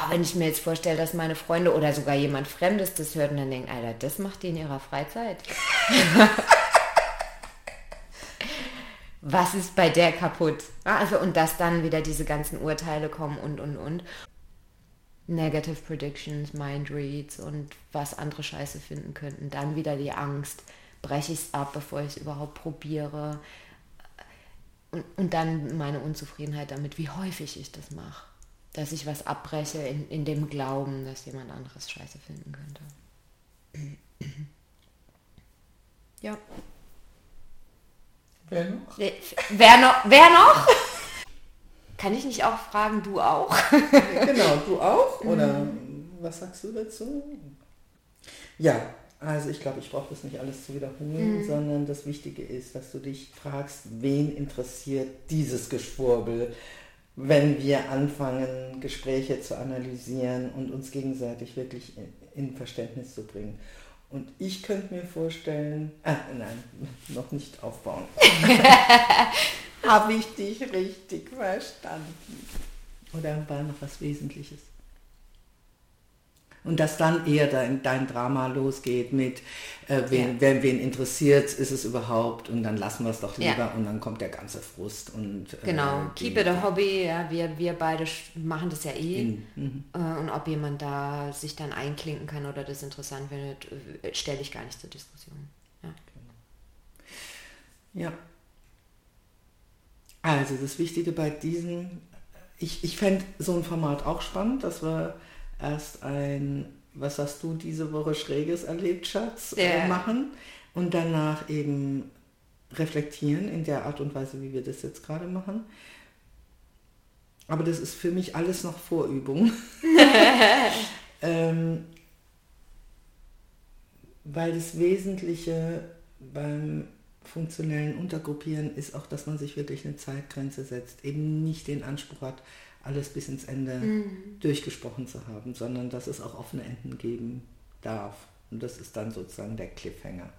auch wenn ich mir jetzt vorstelle, dass meine Freunde oder sogar jemand Fremdes das hört und dann denkt, Alter, das macht die in ihrer Freizeit. Was ist bei der kaputt? Also, und dass dann wieder diese ganzen Urteile kommen und, und, und. Negative Predictions, Mind Reads und was andere Scheiße finden könnten. Dann wieder die Angst breche ich es ab, bevor ich es überhaupt probiere. Und, und dann meine Unzufriedenheit damit, wie häufig ich das mache. Dass ich was abbreche in, in dem Glauben, dass jemand anderes Scheiße finden könnte. ja. Wer noch? Wer noch? Wer noch? Kann ich nicht auch fragen, du auch? [laughs] genau, du auch? Oder mhm. was sagst du dazu? Ja, also ich glaube, ich brauche das nicht alles zu wiederholen, mhm. sondern das Wichtige ist, dass du dich fragst, wen interessiert dieses Geschwurbel, wenn wir anfangen, Gespräche zu analysieren und uns gegenseitig wirklich in, in Verständnis zu bringen. Und ich könnte mir vorstellen, ah, nein, [laughs] noch nicht aufbauen. [laughs] Habe ich dich richtig verstanden? Oder war noch was Wesentliches? Und dass dann eher dein, dein Drama losgeht mit, äh, wen, ja. wen, wen interessiert ist es überhaupt und dann lassen wir es doch lieber ja. und dann kommt der ganze Frust. und äh, Genau, äh, keep it a hobby, ja, wir, wir beide machen das ja eh. In, mhm. äh, und ob jemand da sich dann einklinken kann oder das interessant findet, äh, stelle ich gar nicht zur Diskussion. Ja. ja. Also das Wichtige bei diesem, ich, ich fände so ein Format auch spannend, dass wir erst ein, was hast du diese Woche Schräges erlebt, Schatz, yeah. äh, machen und danach eben reflektieren in der Art und Weise, wie wir das jetzt gerade machen. Aber das ist für mich alles noch Vorübung. [laughs] ähm, weil das Wesentliche beim funktionellen Untergruppieren ist auch, dass man sich wirklich eine Zeitgrenze setzt, eben nicht den Anspruch hat, alles bis ins Ende mhm. durchgesprochen zu haben, sondern dass es auch offene Enden geben darf. Und das ist dann sozusagen der Cliffhanger.